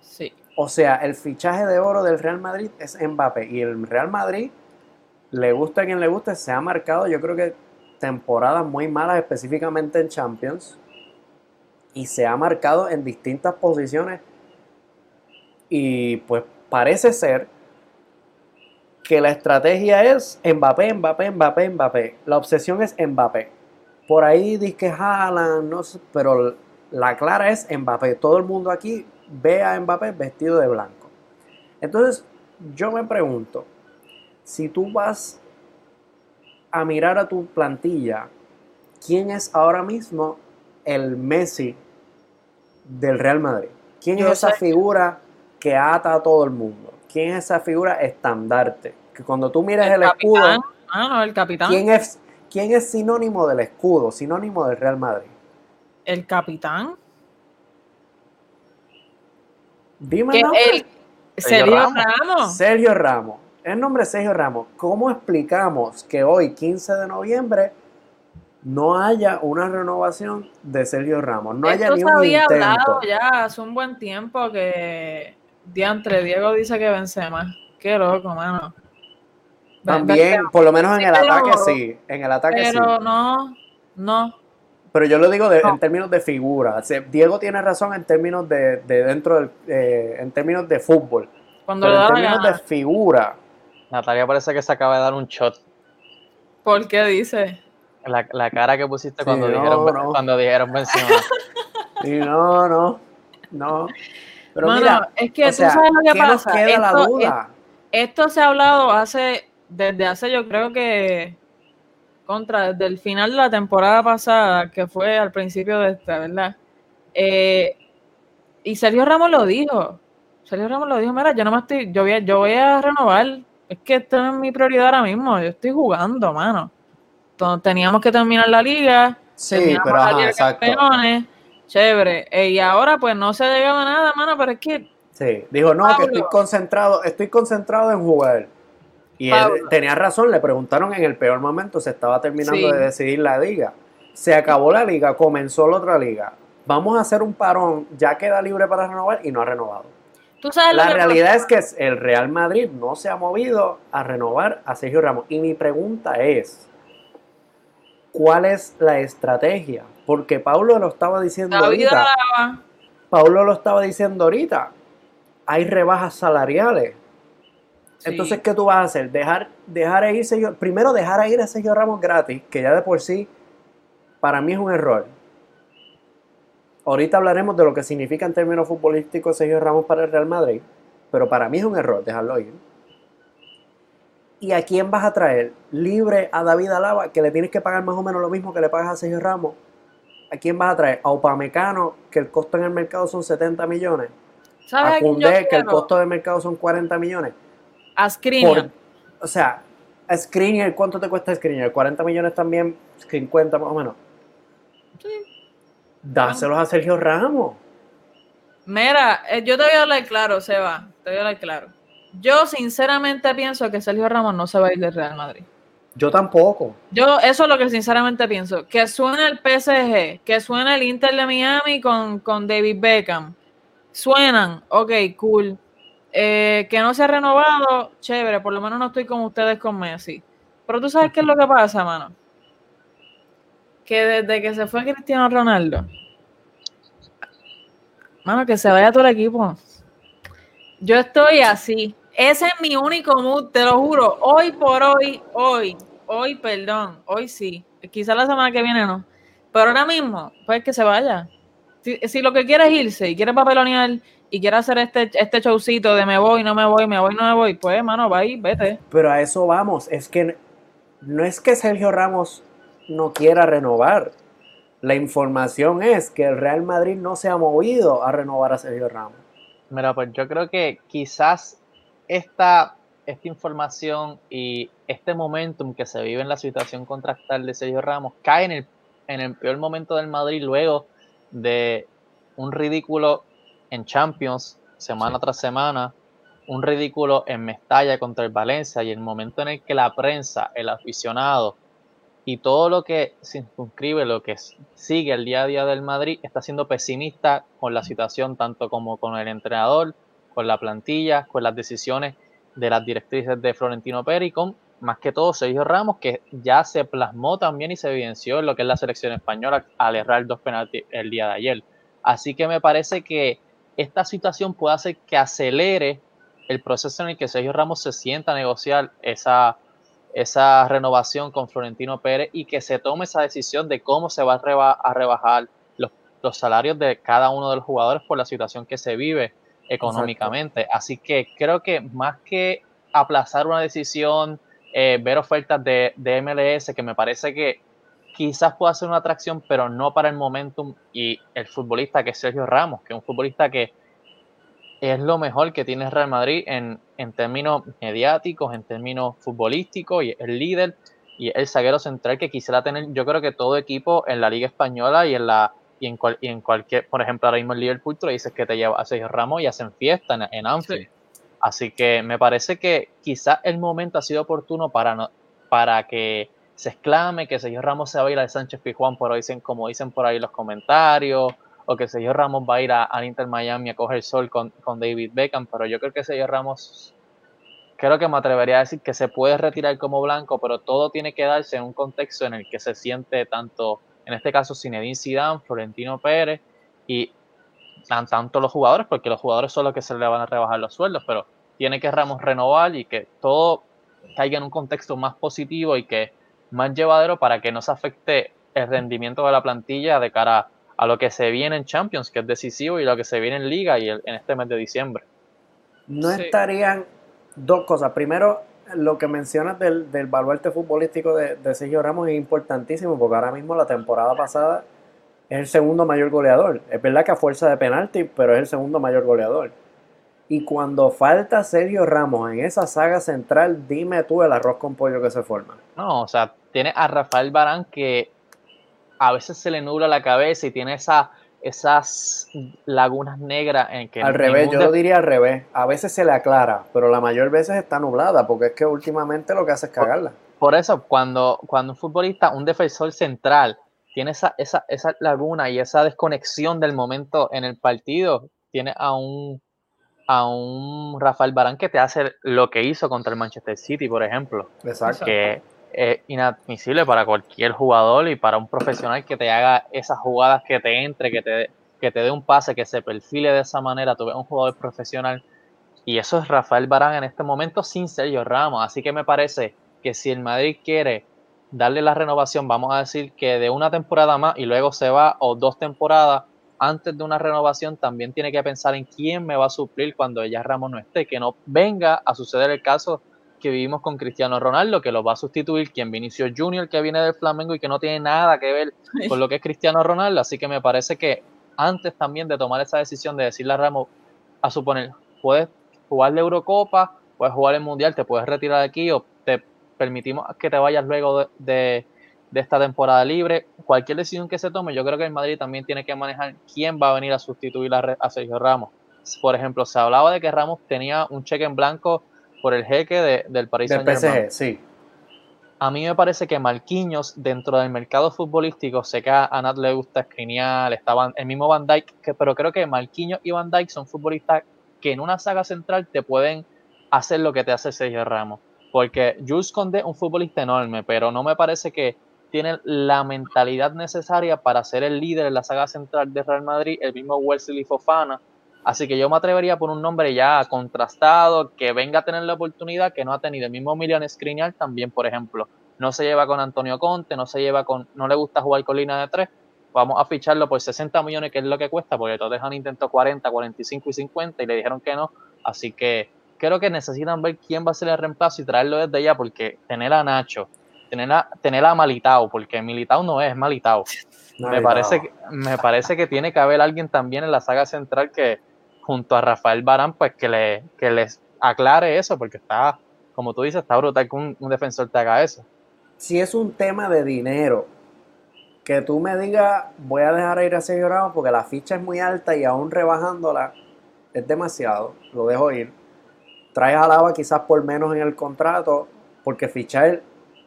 Sí. O sea, el fichaje de oro del Real Madrid es Mbappé. Y el Real Madrid, le gusta a quien le guste, se ha marcado, yo creo que temporadas muy malas, específicamente en Champions. Y se ha marcado en distintas posiciones. Y pues parece ser que la estrategia es Mbappé, Mbappé, Mbappé, Mbappé. La obsesión es Mbappé. Por ahí dice que Haaland, no sé, pero la clara es Mbappé. Todo el mundo aquí ve a Mbappé vestido de blanco. Entonces, yo me pregunto, si tú vas a mirar a tu plantilla, ¿quién es ahora mismo el Messi del Real Madrid? ¿Quién Yo es esa sé. figura que ata a todo el mundo? ¿Quién es esa figura estandarte? Que cuando tú miras el, escudo. Ah, no, el capitán. ¿quién es, ¿quién es sinónimo del escudo? Sinónimo del Real Madrid. El capitán. Dime el nombre. el Sergio Ramos. Ramos. Sergio Ramos. El nombre es Sergio Ramos. ¿Cómo explicamos que hoy, 15 de noviembre, no haya una renovación de Sergio Ramos? No haya Esto ni se un había intento. hablado ya hace un buen tiempo que Diantre Diego dice que Benzema. Qué loco, mano. También, Benzema, por lo menos en Sí, el pero- ataque sí. En el ataque sí. Pero no, no. Pero yo lo digo de- No. en términos de figura. O sea, Diego tiene razón en términos de, de dentro del, eh, en términos de fútbol. Cuando Pero le en términos de figura, Natalia parece que se acaba de dar un shot. ¿Por qué dice? La, la cara que pusiste Sí, cuando, no, dijeron, no. cuando dijeron Benzema. y no, no, no. Pero Mano, mira, es que tú sea, sabes lo que ¿qué nos pasa. queda la Esto- duda? Esto se ha hablado hace, desde hace yo creo que, contra, desde el final de la temporada pasada, que fue al principio de esta, ¿verdad? Eh, y Sergio Ramos lo dijo. Sergio Ramos lo dijo, mira, yo no me estoy, yo voy a, yo voy a renovar. Es que esto no es mi prioridad ahora mismo. Yo estoy jugando, mano. Entonces, teníamos que terminar la liga. Sí, pero la ajá, exacto. Campeones, Chévere. Eh, y ahora pues no se llegaba a nada, mano, pero es que Sí, dijo, no, que estoy concentrado, estoy concentrado en jugar. Y él tenía razón, le preguntaron en el peor momento, se estaba terminando Sí. de decidir la liga. Se acabó la liga, comenzó la otra liga. Vamos a hacer un parón, ya queda libre para renovar y no ha renovado. tú sabes La realidad pasa? es que el Real Madrid no se ha movido a renovar a Sergio Ramos. Y mi pregunta es, ¿cuál es la estrategia? Porque Pablo lo estaba diciendo David ahorita. Pablo lo estaba diciendo ahorita. Hay rebajas salariales. sí. Entonces, ¿qué tú vas a hacer? Dejar, dejar a ir Sergio- primero dejar a ir a Sergio Ramos gratis, que ya de por sí para mí es un error. ahorita hablaremos de lo que significa en términos futbolísticos Sergio Ramos para el Real Madrid, pero para mí es un error dejarlo ir. ¿Y a quién vas a traer? Libre a David Alaba, que le tienes que pagar más o menos lo mismo que le pagas a Sergio Ramos. ¿A quién vas a traer? A Upamecano, que el costo en el mercado son 70 millones. ¿Sabes A Koundé, que el costo de mercado son 40 millones. A Skriniar. O sea, a Skriniar, ¿cuánto te cuesta Skriniar? 40 millones también, 50 más o menos. Dáselos a Sergio Ramos. Mira, eh, yo te voy a hablar claro, Seba. Te voy a hablar claro. Yo sinceramente pienso que Sergio Ramos no se va a ir del Real Madrid. Yo tampoco. Yo, eso es lo que sinceramente pienso. Que suene el PSG, que suene el Inter de Miami con, con David Beckham. Suenan, ok, cool. Eh, que no se ha renovado, chévere, por lo menos no estoy como ustedes con Messi. Pero tú sabes qué es lo que pasa, mano. Que desde que se fue Cristiano Ronaldo, mano, que se vaya todo el equipo. Yo estoy así. Ese es mi único mood, te lo juro. Hoy por hoy, hoy, hoy, perdón, hoy sí. Quizá la semana que viene no. Pero ahora mismo, pues que se vaya. Si, si lo que quiere es irse y quiere papelonear y quiere hacer este, este showcito de me voy, no me voy, me voy, no me voy, pues, mano, va ahí, vete. Pero a eso vamos. Es que no es que Sergio Ramos no quiera renovar. La información es que el Real Madrid no se ha movido a renovar a Sergio Ramos. Mira, pues yo creo que quizás esta, esta información y este momentum que se vive en la situación contractual de Sergio Ramos cae en el, en el peor momento del Madrid luego de un ridículo en Champions semana tras semana, un ridículo en Mestalla contra el Valencia y el momento en el que la prensa, el aficionado y todo lo que circunscribe, lo que sigue el día a día del Madrid, está siendo pesimista con la situación, tanto como con el entrenador, con la plantilla, con las decisiones de las directrices de Florentino Pérez y con, más que todo, Sergio Ramos, que ya se plasmó también y se evidenció en lo que es la selección española al errar dos penaltis el día de ayer. Así que me parece que esta situación puede hacer que acelere el proceso en el que Sergio Ramos se sienta a negociar esa, esa renovación con Florentino Pérez y que se tome esa decisión de cómo se va a, reba a rebajar los, los, salarios de cada uno de los jugadores por la situación que se vive económicamente. Así que creo que más que aplazar una decisión, eh, ver ofertas de, de, MLS, que me parece que quizás pueda ser una atracción, pero no para el momentum y el futbolista que es Sergio Ramos, que es un futbolista que es lo mejor que tiene Real Madrid en, en términos mediáticos, en términos futbolísticos, y el líder y el zaguero central que quisiera tener, yo creo que todo equipo en la Liga Española y en la y en, cual, y en cualquier, por ejemplo, ahora mismo el Liverpool, tú le dices que te lleva a Sergio Ramos y hacen fiesta en, en Anfield. Sí. Así que me parece que quizás el momento ha sido oportuno para, no, para que se exclame que Sergio Ramos se va a ir al Sánchez Pizjuán, por dicen, como dicen por ahí los comentarios, o que Sergio Ramos va a ir al Inter Miami a coger sol con, con David Beckham, pero yo creo que Sergio Ramos, creo que me atrevería a decir que se puede retirar como blanco, pero todo tiene que darse en un contexto en el que se siente tanto, en este caso, Zinedine Zidane, Florentino Pérez y tanto los jugadores, porque los jugadores son los que se le van a rebajar los sueldos, pero tiene que Ramos renovar y que todo caiga en un contexto más positivo y que más llevadero para que no se afecte el rendimiento de la plantilla de cara a a lo que se viene en Champions, que es decisivo, y lo que se viene en Liga y el, en este mes de diciembre. No sí. estarían dos cosas. Primero, lo que mencionas del, del baluarte futbolístico de, de, Sergio Ramos es importantísimo, porque ahora mismo la temporada pasada es el segundo mayor goleador. Es verdad que a fuerza de penalti, pero es el segundo mayor goleador. Y cuando falta Sergio Ramos en esa saga central, dime tú el arroz con pollo que se forma. No, o sea, tiene a Rafael Barán que a veces se le nubla la cabeza y tiene esa, esas lagunas negras en que... Al revés, yo lo diría al revés. A veces se le aclara, pero la mayor veces está nublada, porque es que últimamente lo que hace es cagarla. Por, por eso, cuando, cuando un futbolista, un defensor central, tiene esa, esa, esa laguna y esa desconexión del momento en el partido, tiene a un, a un Rafael Barán que te hace lo que hizo contra el Manchester City, por ejemplo. Exacto. Que, es inadmisible para cualquier jugador y para un profesional que te haga esas jugadas, que te entre, que te, que te dé un pase, que se perfile de esa manera. Tú ves un jugador profesional y eso es Rafael Barán en este momento sin Sergio Ramos. Así que me parece que si el Madrid quiere darle la renovación, vamos a decir que de una temporada más y luego se va o dos temporadas antes de una renovación también tiene que pensar en quién me va a suplir cuando ella Ramos no esté, que no venga a suceder el caso que vivimos con Cristiano Ronaldo, que lo va a sustituir quien Vinicio Junior, que viene del Flamengo y que no tiene nada que ver con lo que es Cristiano Ronaldo. Así que me parece que antes también de tomar esa decisión de decirle a Ramos, a suponer, puedes jugar la Eurocopa, puedes jugar el Mundial, te puedes retirar de aquí o te permitimos que te vayas luego de, esta temporada libre. Cualquier decisión que se tome, yo creo que el Madrid también tiene que manejar quién va a venir a sustituir a, Sergio Ramos. Por ejemplo, se hablaba de que Ramos tenía un cheque en blanco por el jeque del Paris Saint-Germain. sí. A mí me parece que Marquinhos, dentro del mercado futbolístico, sé que a Nat le gusta escrinear, estaban el mismo Van Dijk, pero creo que Marquinhos y Van Dijk son futbolistas que en una saga central te pueden hacer lo que te hace Sergio Ramos. Porque Jules Condé es un futbolista enorme, pero no me parece que tiene la mentalidad necesaria para ser el líder en la saga central de Real Madrid, el mismo Wesley Fofana. Así que yo me atrevería por un nombre ya contrastado, que venga a tener la oportunidad que no ha tenido. El mismo Milian Skriniar también, por ejemplo, no se lleva con Antonio Conte, no se lleva con, no le gusta jugar con línea de tres. Vamos a ficharlo por 60 millones, que es lo que cuesta, porque todos han intentado 40, 45 y 50 y le dijeron que no. Así que creo que necesitan ver quién va a ser el reemplazo y traerlo desde allá, porque tener a Nacho, tener a, tener a Militao, porque Militao no es Militao. me, parece que, me parece que tiene que haber alguien también en la saga central que, junto a Rafael Barán, pues que, le, que les aclare eso, porque está, como tú dices, está brutal que un, defensor te haga eso. Si es un tema de dinero, que tú me digas, voy a dejar ir a Sergio Ramos porque la ficha es muy alta y aún rebajándola es demasiado, lo dejo ir traes a Lava quizás por menos en el contrato, porque fichar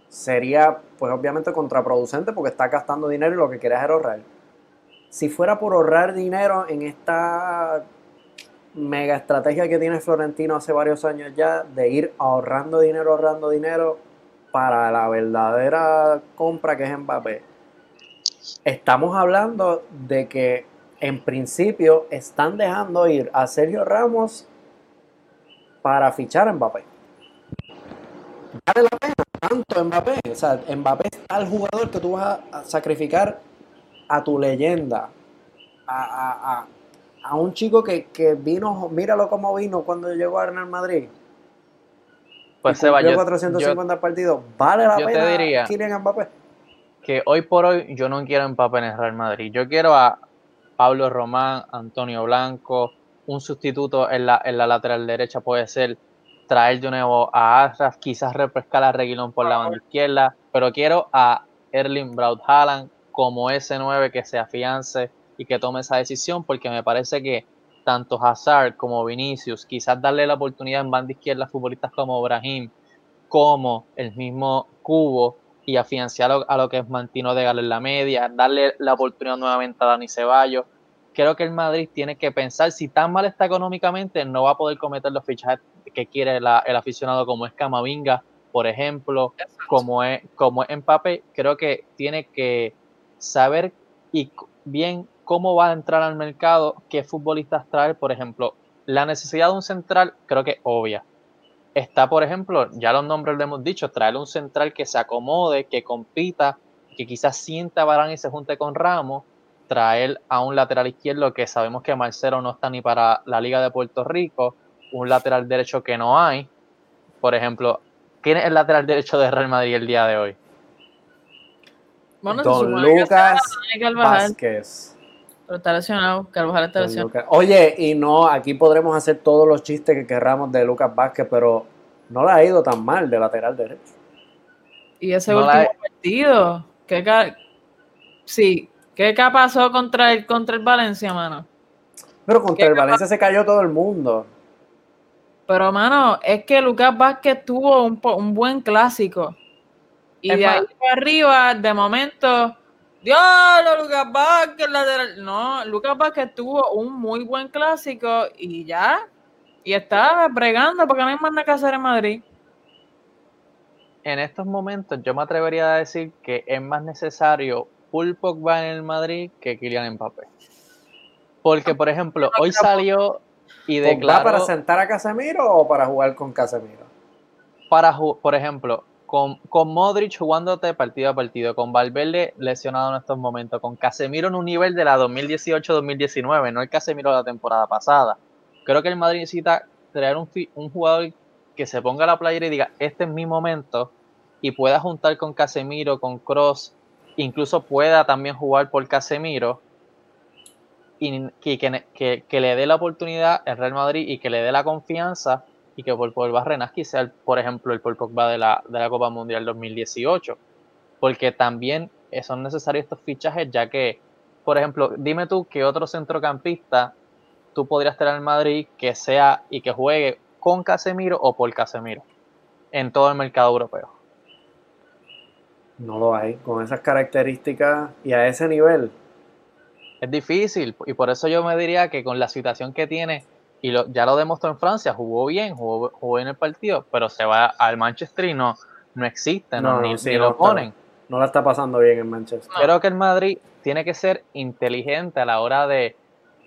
sería, pues obviamente contraproducente porque está gastando dinero y lo que quieres es ahorrar. Si fuera por ahorrar dinero en esta mega estrategia que tiene Florentino hace varios años ya, de ir ahorrando dinero, ahorrando dinero para la verdadera compra que es Mbappé. Estamos hablando de que en principio están dejando ir a Sergio Ramos para fichar a Mbappé. Vale la pena tanto Mbappé. O sea, Mbappé es el jugador que tú vas a sacrificar a tu leyenda, a, un chico que, vino, míralo cómo vino cuando llegó a Real Madrid. Pues se va yo, 450 partidos. Vale la yo pena te diría Mbappé. Que hoy por hoy yo no quiero a Mbappé en el Real Madrid. Yo quiero a Pablo Román, Antonio Blanco, un sustituto en la, en la lateral derecha puede ser traer de nuevo a Ashraf, quizás refrescar a Reguilón por la banda izquierda, pero quiero a Erling Braut Haaland como ese 9 que se afiance y que tome esa decisión, porque me parece que tanto Hazard como Vinicius, quizás darle la oportunidad en banda izquierda a futbolistas como Brahim, como el mismo Cubo, y afianzar a lo, que es Mantino de Galo en la media, darle la oportunidad nuevamente a Dani Ceballos, creo que el Madrid tiene que pensar, si tan mal está económicamente, no va a poder cometer los fichajes que quiere el aficionado como es Camavinga, por ejemplo, como es, como es Mbappé, creo que tiene que saber y bien cómo va a entrar al mercado, qué futbolistas traer, por ejemplo, la necesidad de un central creo que es obvia. Está, por ejemplo, ya los nombres lo hemos dicho, traer un central que se acomode, que compita, que quizás sienta Barán y se junte con Ramos, traer a un lateral izquierdo que sabemos que Marcelo no está ni para la Liga de Puerto Rico, un lateral derecho que no hay. Por ejemplo, ¿quién es el lateral derecho de Real Madrid el día de hoy? Bueno, Don Lucas Vázquez. Pero está lesionado, Carvajal está lesionado. Oye, y no, aquí podremos hacer todos los chistes que querramos de Lucas Vázquez, pero no le ha ido tan mal de lateral derecho. Y ese último partido, que sí, ¿Qué pasó contra el, contra el Valencia, mano? Pero contra el Valencia se cayó todo el mundo. Pero, mano, es que Lucas Vázquez tuvo un, buen clásico. Y de ahí para arriba, de momento, Dios, Lucas Vázquez, lateral. No, Lucas Vázquez tuvo un muy buen clásico y ya. Y está bregando porque no hay más nada que hacer en Madrid. En estos momentos, yo me atrevería a decir que es más necesario Paul Pogba en el Madrid que Kylian Mbappé. Porque, por ejemplo, hoy salió y declaró... para sentar a Casemiro o para jugar con Casemiro? Para, por ejemplo, con, Modric jugándote partido a partido, con Valverde lesionado en estos momentos, con Casemiro en un nivel de la 2018-2019, no el Casemiro de la temporada pasada. Creo que el Madrid necesita traer un, un jugador que se ponga a la playera y diga, este es mi momento, y pueda juntar con Casemiro, con Cross, incluso pueda también jugar por Casemiro, y que, que, le dé la oportunidad al Real Madrid y que le dé la confianza y que por Paul Barrenaski sea, por ejemplo, el Paul Pogba de la, de la Copa Mundial 2018. Porque también son necesarios estos fichajes, ya que, por ejemplo, dime tú que otro centrocampista tú podrías tener en Madrid que sea y que juegue con Casemiro o por Casemiro en todo el mercado europeo. No lo hay, con esas características y a ese nivel. Es difícil, y por eso yo me diría que con la situación que tiene y ya lo demostró en Francia, jugó bien, jugó, jugó en el partido, pero se va al Manchester y no, no existe, no, ni, lo ponen. no la está pasando bien en Manchester. Creo que el Madrid tiene que ser inteligente a la hora de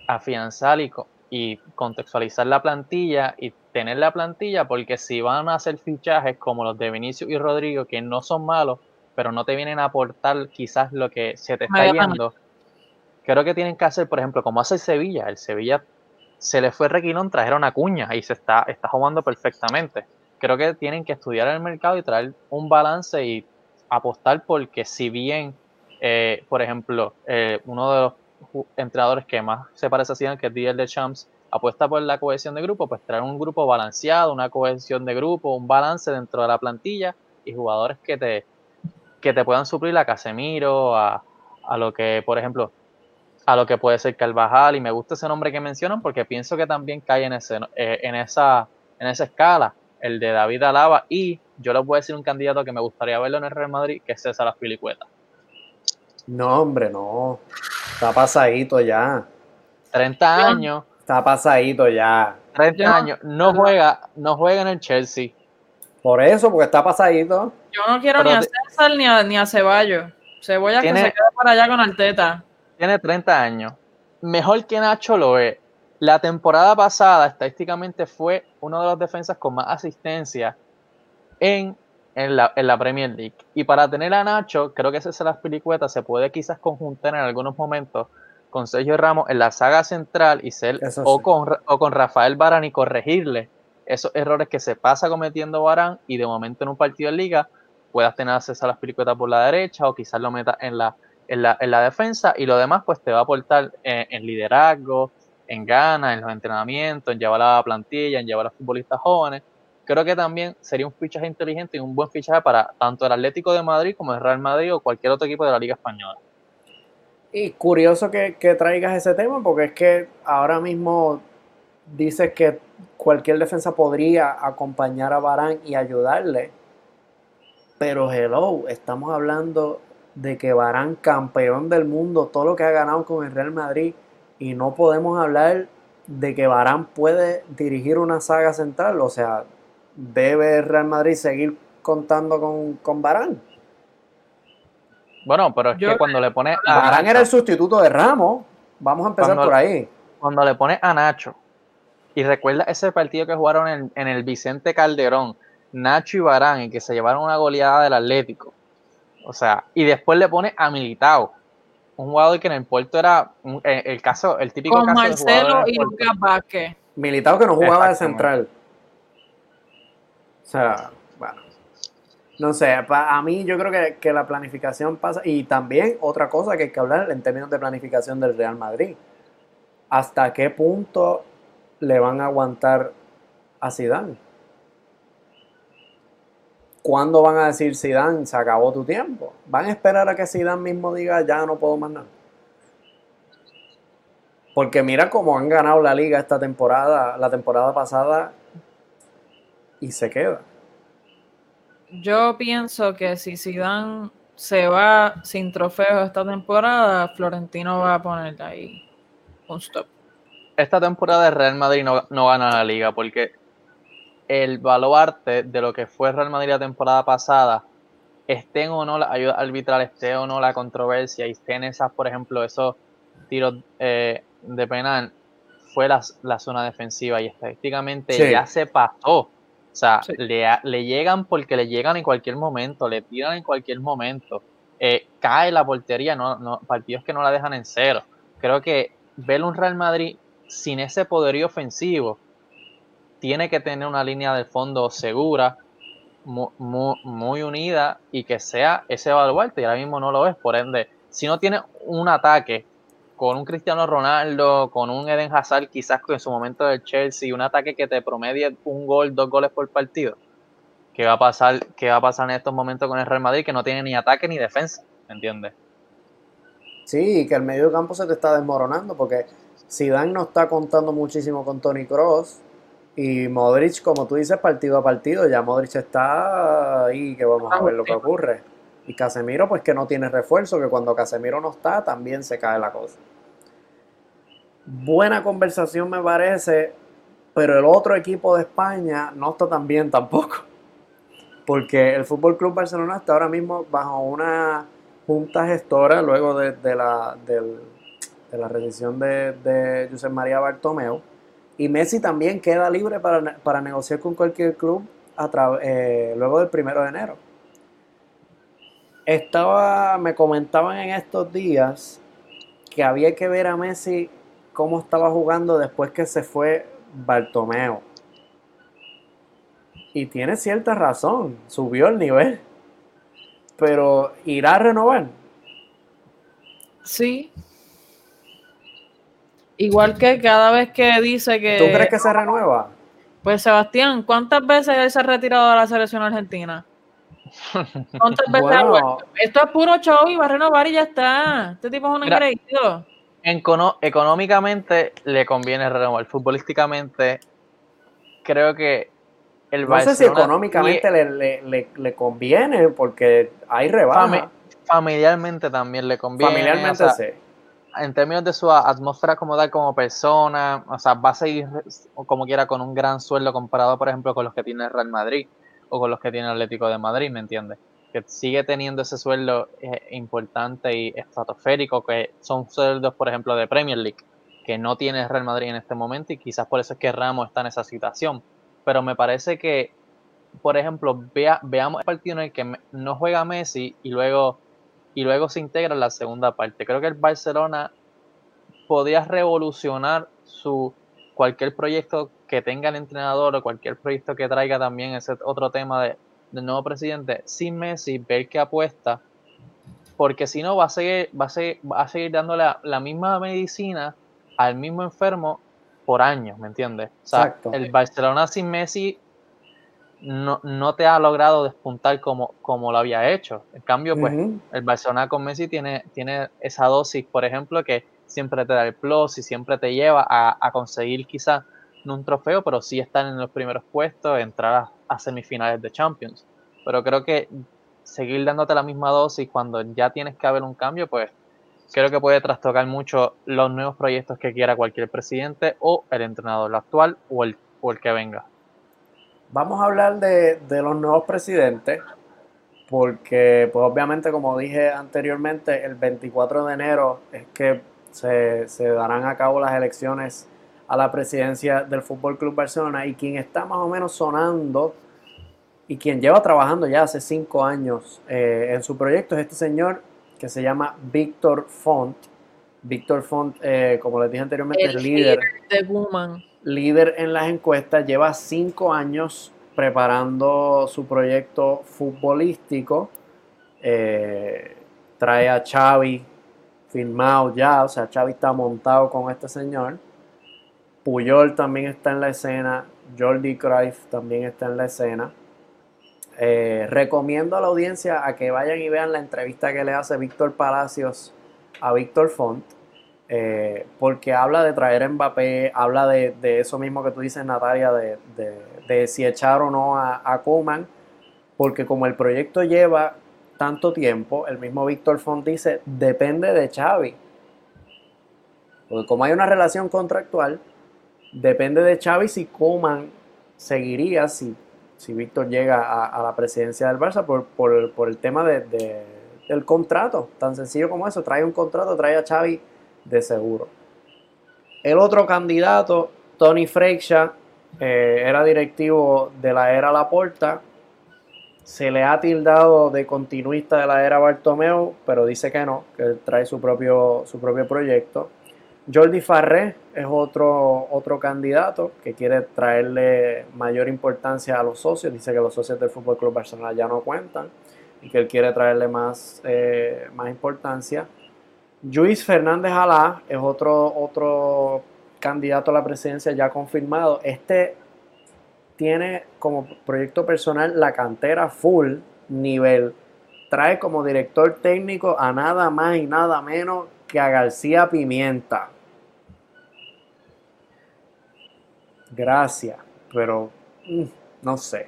afianzar y, y contextualizar la plantilla y tener la plantilla, porque si van a hacer fichajes como los de Vinicius y Rodrigo, que no son malos, pero no te vienen a aportar quizás lo que se te está yendo, creo que tienen que hacer, por ejemplo, como hace el Sevilla. El Sevilla se le fue Requilón, trajeron a Cuña y se está, está jugando perfectamente. Creo que tienen que estudiar el mercado y traer un balance y apostar porque si bien, eh, por ejemplo, eh, uno de los entrenadores que más se parece a Zidane, que es Didier de Champs, apuesta por la cohesión de grupo, pues traer un grupo balanceado, una cohesión de grupo, un balance dentro de la plantilla y jugadores que te, que te puedan suplir a Casemiro, a, a lo que, por ejemplo, a lo que puede ser Carvajal, y me gusta ese nombre que mencionan porque pienso que también cae en, ese, eh, en, esa, en esa escala, el de David Alaba, y yo les voy a decir un candidato que me gustaría verlo en el Real Madrid, que es César Aspilicueta. No, hombre, no. Está pasadito ya. 30 años. Está pasadito ya. 30 años. No juega, no juega en el Chelsea. Por eso, porque está pasadito. Yo no quiero ni a César ni a, ni a Ceballos. Cebolla que se quede por allá con Arteta tiene 30 años. Mejor que Nacho lo es. La temporada pasada, estadísticamente, fue uno de los defensas con más asistencia en, en, la, en la Premier League. Y para tener a Nacho, creo que ese es las pelicuetas, se puede quizás conjuntar en algunos momentos con Sergio Ramos en la saga central y ser o, con, o con Rafael Barán y corregirle esos errores que se pasa cometiendo Barán y de momento en un partido de liga puedas tener a César las pelicuetas por la derecha o quizás lo metas en la en la, en la defensa y lo demás pues te va a aportar en, liderazgo, en ganas, en los entrenamientos, en llevar a la plantilla, en llevar a los futbolistas jóvenes. Creo que también sería un fichaje inteligente y un buen fichaje para tanto el Atlético de Madrid como el Real Madrid o cualquier otro equipo de la Liga Española. Y curioso que, que traigas ese tema porque es que ahora mismo dices que cualquier defensa podría acompañar a Barán y ayudarle. Pero hello, estamos hablando de que Barán, campeón del mundo, todo lo que ha ganado con el Real Madrid, y no podemos hablar de que Barán puede dirigir una saga central, o sea, debe el Real Madrid seguir contando con, con Barán. Bueno, pero es que cuando le pone a Barán era el sustituto de Ramos, vamos a empezar por ahí. Cuando le pone a Nacho, y recuerda ese partido que jugaron en, en el Vicente Calderón, Nacho y Barán, y que se llevaron una goleada del Atlético o sea, y después le pone a Militao, un jugador que en el puerto era eh, el caso, el típico Con caso Marcelo y Lucas Vázquez. Militao que no jugaba de central. O sea, bueno. No sé, a mí yo creo que, que, la planificación pasa. Y también otra cosa que hay que hablar en términos de planificación del Real Madrid. ¿Hasta qué punto le van a aguantar a Zidane? ¿Cuándo van a decir Zidane, se acabó tu tiempo? ¿Van a esperar a que Zidane mismo diga, ya no puedo más nada? Porque mira cómo han ganado la liga esta temporada, la temporada pasada, y se queda. Yo pienso que si Zidane se va sin trofeo esta temporada, Florentino va a poner ahí un stop. Esta temporada de Real Madrid no, no gana la liga porque el baluarte de lo que fue Real Madrid la temporada pasada, estén o no la ayuda arbitral, esté o no la controversia, y estén esas, por ejemplo, esos tiros eh, de penal, fue la, zona defensiva y estadísticamente ya se pasó. O sea, le, llegan porque le llegan en cualquier momento, le tiran en cualquier momento. Eh, cae la portería, no, no, partidos que no la dejan en cero. Creo que ver un Real Madrid sin ese poderío ofensivo tiene que tener una línea de fondo segura, muy, unida y que sea ese baluarte. Y ahora mismo no lo es. Por ende, si no tiene un ataque con un Cristiano Ronaldo, con un Eden Hazard, quizás en su momento del Chelsea, un ataque que te promedie un gol, dos goles por partido, ¿qué va a pasar, qué va a pasar en estos momentos con el Real Madrid que no tiene ni ataque ni defensa? ¿Me entiendes? Sí, que el medio campo se te está desmoronando porque Zidane no está contando muchísimo con Tony Cross y Modric, como tú dices, partido a partido, ya Modric está ahí que vamos a ver lo que ocurre. Y Casemiro, pues que no tiene refuerzo, que cuando Casemiro no está, también se cae la cosa. Buena conversación me parece, pero el otro equipo de España no está tan bien tampoco. Porque el Fútbol Club Barcelona está ahora mismo bajo una junta gestora luego de, la, de la rendición de, de José María Bartomeu. Y Messi también queda libre para, negociar con cualquier club a eh, luego del primero de enero. Estaba, me comentaban en estos días que había que ver a Messi cómo estaba jugando después que se fue Bartomeo. Y tiene cierta razón, subió el nivel. Pero ¿irá a renovar? Sí. Igual que cada vez que dice que... ¿Tú crees que se renueva? Pues Sebastián, ¿cuántas veces él se ha retirado de la selección argentina? ¿Cuántas veces Esto es puro show y va a renovar y ya está. Este tipo es un increíble. económicamente le conviene renovar. Futbolísticamente, creo que el No sé si económicamente le, conviene, porque hay rebaja. familiarmente también le conviene. Familiarmente sí. En términos de su atmósfera como tal, como persona, o sea, va a seguir como quiera con un gran sueldo comparado, por ejemplo, con los que tiene Real Madrid o con los que tiene el Atlético de Madrid, ¿me entiendes? Que sigue teniendo ese sueldo eh, importante y estratosférico, que son sueldos, por ejemplo, de Premier League, que no tiene Real Madrid en este momento y quizás por eso es que Ramos está en esa situación. Pero me parece que, por ejemplo, vea, veamos el partido en el que no juega Messi y luego, y luego se integra en la segunda parte. Creo que el Barcelona podía revolucionar su cualquier proyecto que tenga el entrenador o cualquier proyecto que traiga también ese otro tema de, del nuevo presidente, sin Messi, ver qué apuesta, porque si no va a seguir, va a seguir, va a seguir dándole la, misma medicina al mismo enfermo por años, ¿me entiendes? O sea, el Barcelona sin Messi no, no, te ha logrado despuntar como, como lo había hecho. En cambio, pues el Barcelona con Messi tiene, tiene esa dosis, por ejemplo, que siempre te da el plus y siempre te lleva a, a conseguir quizás no un trofeo, pero sí están en los primeros puestos, entrar a, semifinales de Champions. Pero creo que seguir dándote la misma dosis cuando ya tienes que haber un cambio, pues creo que puede trastocar mucho los nuevos proyectos que quiera cualquier presidente o el entrenador actual o el, o el que venga. Vamos a hablar de, de, los nuevos presidentes, porque pues obviamente como dije anteriormente, el 24 de enero es que se, se darán a cabo las elecciones a la presidencia del Fútbol Club Barcelona y quien está más o menos sonando y quien lleva trabajando ya hace cinco años eh, en su proyecto es este señor que se llama Víctor Font. Víctor Font, eh, como les dije anteriormente, el líder, de Woman. Líder en las encuestas, lleva cinco años preparando su proyecto futbolístico. Eh, trae a Xavi filmado ya, o sea, Xavi está montado con este señor Puyol también está en la escena, Jordi Cruyff también está en la escena. Eh, recomiendo a la audiencia a que vayan y vean la entrevista que le hace Víctor Palacios a Víctor Font, eh, porque habla de traer a Mbappé, habla de, eso mismo que tú dices, Natalia, de, si echar o no a, Kuman, porque como el proyecto lleva tanto tiempo, el mismo Víctor Font dice, depende de Xavi. Porque como hay una relación contractual, Depende de Xavi si Coman seguiría, si, Víctor llega a, la presidencia del Barça por, el tema de, del contrato. Tan sencillo como eso. Trae un contrato, trae a Xavi de seguro. El otro candidato, Tony Freixa, eh, era directivo de la era Laporta. Se le ha tildado de continuista de la era Bartomeu, pero dice que no, que trae su propio, su propio proyecto. Jordi Farré es otro, otro candidato que quiere traerle mayor importancia a los socios. Dice que los socios del Fútbol Club Barcelona ya no cuentan y que él quiere traerle más, eh, más importancia. Luis Fernández Alá es otro, otro candidato a la presidencia ya confirmado. Este tiene como proyecto personal la cantera full nivel. Trae como director técnico a nada más y nada menos que a García Pimienta. Gracias, pero mm, no sé.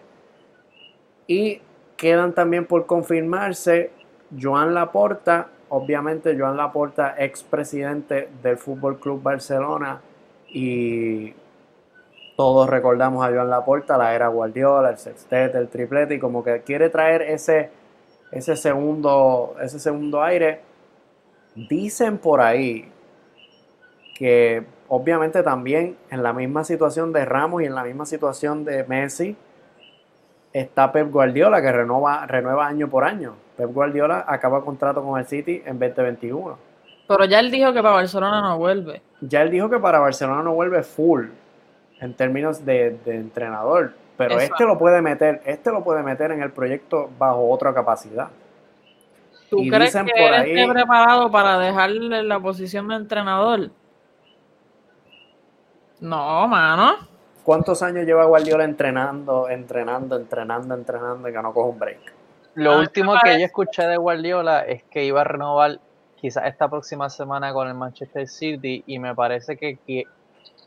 Y quedan también por confirmarse Joan Laporta, obviamente Joan Laporta, expresidente del Fútbol Club Barcelona y todos recordamos a Joan Laporta, la era Guardiola, el sextete, el triplete y como que quiere traer ese ese segundo ese segundo aire. Dicen por ahí que obviamente también en la misma situación de Ramos y en la misma situación de Messi está Pep Guardiola que renueva, renueva año por año. Pep Guardiola acaba contrato con el City en 2021. Pero ya él dijo que para Barcelona no vuelve. Ya él dijo que para Barcelona no vuelve full en términos de, entrenador. Pero este lo puede meter, este lo puede meter en el proyecto bajo otra capacidad. ¿Tú crees que él esté preparado para dejarle la posición de entrenador? No, mano. ¿Cuántos años lleva Guardiola entrenando, entrenando, entrenando, entrenando y que no coge un break? Lo ah, último que yo escuché de Guardiola es que iba a renovar quizás esta próxima semana con el Manchester City y me parece que,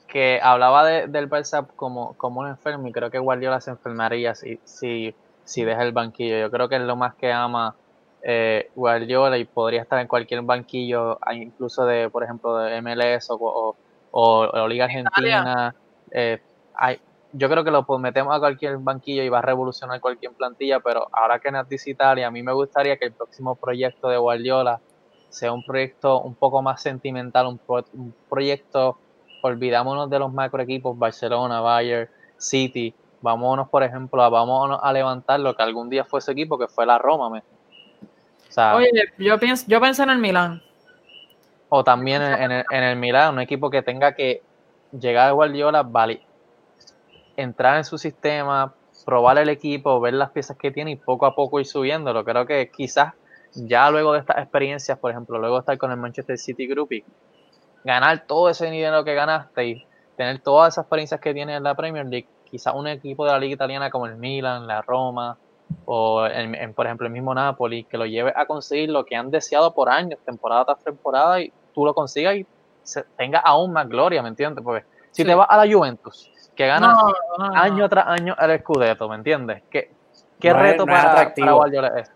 que, hablaba del Barça como, como un enfermo y creo que Guardiola se enfermaría si, si, si deja el banquillo. Yo creo que es lo más que ama eh, Guardiola y podría estar en cualquier banquillo, incluso de, por ejemplo, de MLS o, o, la Liga Argentina. Eh, yo creo que lo metemos a cualquier banquillo y va a revolucionar cualquier plantilla, pero ahora que dice Italia, a mí me gustaría que el próximo proyecto de Guardiola sea un proyecto un poco más sentimental, un, proyecto, olvidámonos de los macro equipos, Barcelona, Bayern, City, vámonos, por ejemplo, a, vámonos a levantar lo que algún día fue ese equipo, que fue la Roma. Oye, yo, pienso, yo pensé en el Milán. O también en, el, en el Milán, un equipo que tenga que llegar a Guardiola, vale, entrar en su sistema, probar el equipo, ver las piezas que tiene y poco a poco ir subiéndolo. Creo que quizás ya luego de estas experiencias, por ejemplo, luego de estar con el Manchester City Group y ganar todo ese dinero que ganaste y tener todas esas experiencias que tiene en la Premier League, quizás un equipo de la liga italiana como el Milan, la Roma o por ejemplo el mismo Napoli, que lo lleve a conseguir lo que han deseado por años, temporada tras temporada, y tú lo consigas y tenga aún más gloria, ¿me entiendes? Porque si te vas a la Juventus, que gana año tras año el Scudetto, ¿me entiendes? ¿Qué, qué reto para, para Guardiola es?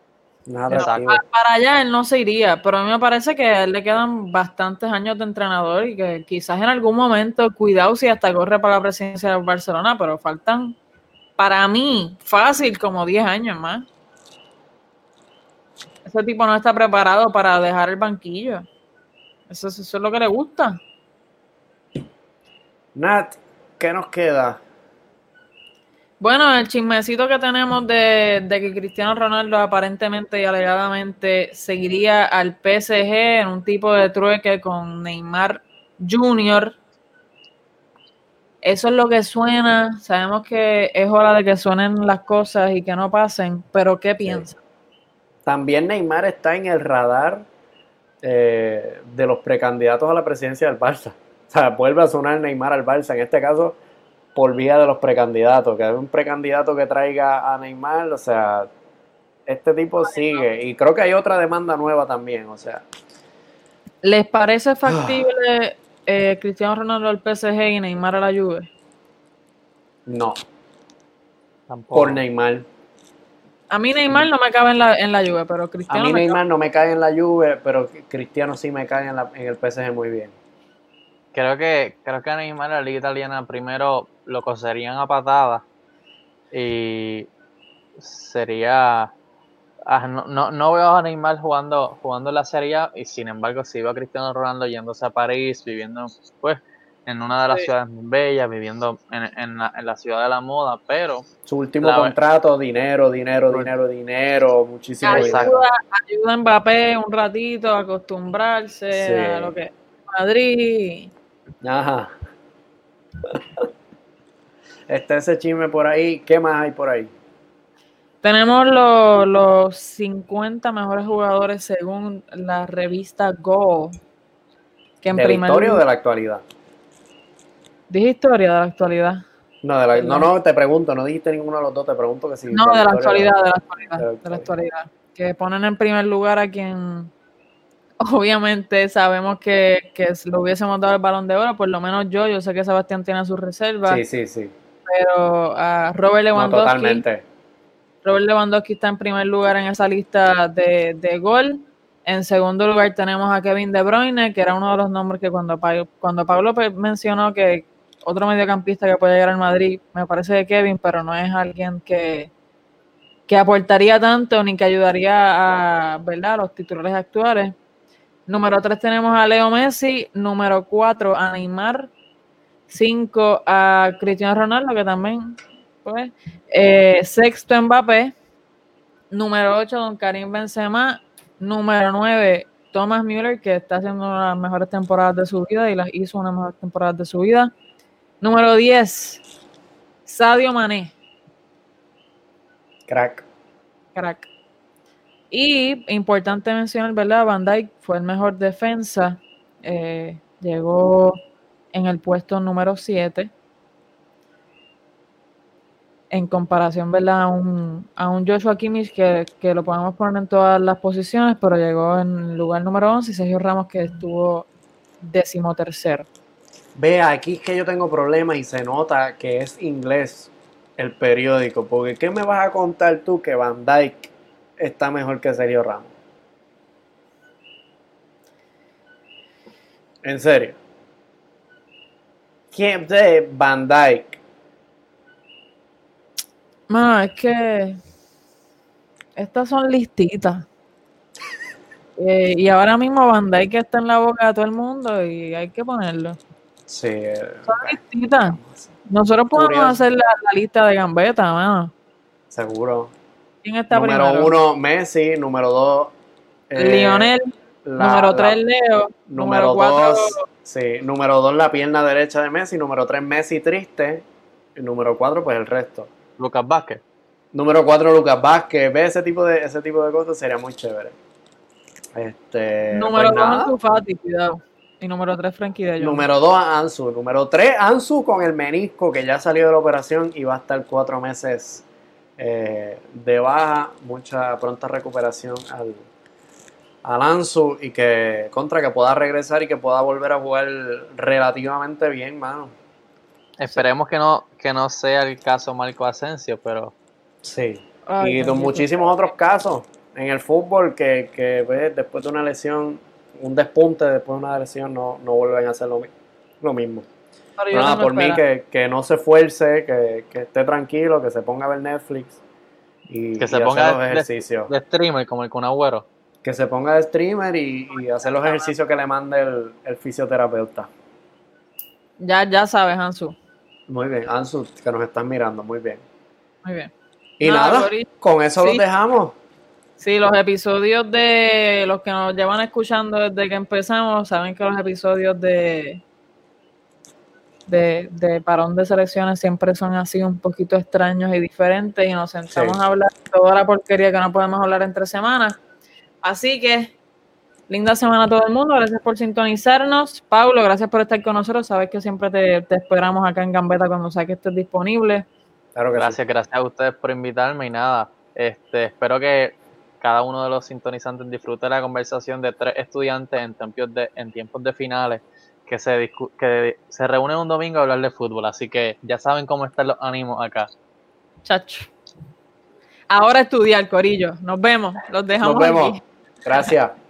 para, allá él no se iría, pero a mí me parece que a él le quedan bastantes años de entrenador y que quizás en algún momento, cuidado si hasta corre para la presidencia de Barcelona, pero faltan, para mí, fácil como 10 años más. Ese tipo no está preparado para dejar el banquillo. Eso, eso es lo que le gusta. Nat, ¿qué nos queda? Bueno, el chismecito que tenemos de, que Cristiano Ronaldo aparentemente y alegadamente seguiría al PSG en un tipo de trueque con Neymar Jr. Eso es lo que suena. Sabemos que es hora de que suenen las cosas y que no pasen, pero ¿qué piensa? También Neymar está en el radar eh, de los precandidatos a la presidencia del Barça. O sea, vuelve a sonar Neymar al Barça. En este caso, por vía de los precandidatos, que hay un precandidato que traiga a Neymar, o sea, este tipo sigue. Y creo que hay otra demanda nueva también, o sea. ¿Les parece factible eh, Cristiano Ronaldo al PSG y Neymar a la Juve? No. Por Neymar. A mí Neymar no me cabe en la, en la Juve, pero Cristiano. A mí Neymar no me cae en la Juve, pero Cristiano sí me cae en, la, en el PSG muy bien. Creo que, creo que a Neymar la liga italiana primero lo coserían a patadas y sería ah, no, no, veo a Neymar jugando jugando la Serie A y sin embargo si veo a Cristiano Ronaldo yéndose a París viviendo pues en una de las ciudades más bellas, viviendo en, la, ciudad de la moda, pero... Su último contrato, dinero, dinero, dinero, dinero, muchísimo ayuda, Ayuda a Mbappé un ratito a acostumbrarse a lo que Madrid. Ajá. Está ese chisme por ahí. ¿Qué más hay por ahí? Tenemos los, los 50 mejores jugadores según la revista Go. Que en ¿De la historia o de la actualidad? Dije historia de la actualidad. No, no, no, te pregunto, no dijiste ninguno de los dos, te pregunto que sí. No, de la, actualidad, de la actualidad, de la actualidad. Que ponen en primer lugar a quien obviamente sabemos que, que lo hubiésemos dado el balón de oro, por lo menos yo, yo sé que Sebastián tiene sus reservas. Sí, sí, sí. Pero a Robert Lewandowski. totalmente. Robert Lewandowski está en primer lugar en esa lista de, de gol. En segundo lugar tenemos a Kevin De Bruyne, que era uno de los nombres que cuando, cuando Pablo mencionó que otro mediocampista que puede llegar al Madrid, me parece de Kevin, pero no es alguien que, que aportaría tanto ni que ayudaría a, ¿verdad? los titulares actuales. Número 3 tenemos a Leo Messi. Número 4 a Neymar. 5 a Cristiano Ronaldo, que también, pues. Eh, sexto Mbappé. Número 8, Don Karim Benzema. Número 9, Thomas Müller, que está haciendo una de las mejores temporadas de su vida y las hizo una de las mejores temporadas de su vida. Número 10, Sadio Mané. Crack. Crack. Y importante mencionar, ¿verdad? Van Dyke fue el mejor defensa. Eh, llegó en el puesto número 7 en comparación ¿verdad? A, un, a un Joshua Kimmich que, que, lo podemos poner en todas las posiciones, pero llegó en lugar número 11 y Sergio Ramos que estuvo decimotercero. Vea, aquí es que yo tengo problemas y se nota que es inglés el periódico, porque ¿qué me vas a contar tú que Van Dyke está mejor que Sergio Ramos? En serio. ¿Quién de Van Dyke? Es que estas son listitas. Eh, y ahora mismo Van que está en la boca de todo el mundo y hay que ponerlo. Sí. Son listitas. Nosotros podemos hacer la, lista de gambeta, mano. Seguro. ¿Quién está número uno, Messi. Número dos, eh, Lionel. número tres, Leo. Número, cuatro. Sí, número dos, la pierna derecha de Messi. Número tres, Messi triste. Y número cuatro, pues el resto. Lucas Vázquez. Número 4, Lucas Vázquez. Ve ese tipo de, ese tipo de cosas, sería muy chévere. Este, número 2, pues Fati, cuidado. Y número 3, Frankie de Número 2, Ansu. Número 3, Ansu con el menisco que ya salió de la operación y va a estar cuatro meses eh, de baja. Mucha pronta recuperación al, al Ansu y que contra que pueda regresar y que pueda volver a jugar relativamente bien, mano. Esperemos que no, que no sea el caso Marco Asensio, pero. Sí. y muchísimos otros casos en el fútbol que, que pues, después de una lesión, un despunte después de una lesión, no, no vuelven a hacer lo, lo mismo. Nada, por mí que, no se esfuerce, que, esté tranquilo, que se ponga a ver Netflix y, que se ponga los ejercicios. De, streamer como el Kun Agüero. Que se ponga de streamer y, hacer los ejercicios que le mande el, el fisioterapeuta. Ya, ya sabes, Ansu. Muy bien, Ansu, que nos están mirando, muy bien. Muy bien. Y nada, con eso los dejamos. Sí, los episodios de los que nos llevan escuchando desde que empezamos, saben que los episodios de de, de parón de selecciones siempre son así un poquito extraños y diferentes y nos sentamos a hablar toda la porquería que no podemos hablar entre semanas. Así que Linda semana a todo el mundo, gracias por sintonizarnos. Paulo, gracias por estar con nosotros. Sabes que siempre te, esperamos acá en Gambeta cuando sea que estés disponible. Claro, gracias, gracias a ustedes por invitarme y nada, este, espero que cada uno de los sintonizantes disfrute la conversación de tres estudiantes en tiempos de, en tiempos de finales que se, que se reúnen un domingo a hablar de fútbol. Así que ya saben cómo están los ánimos acá. Chacho. Ahora estudiar, Corillo. Nos vemos. Los dejamos. Nos vemos. Gracias.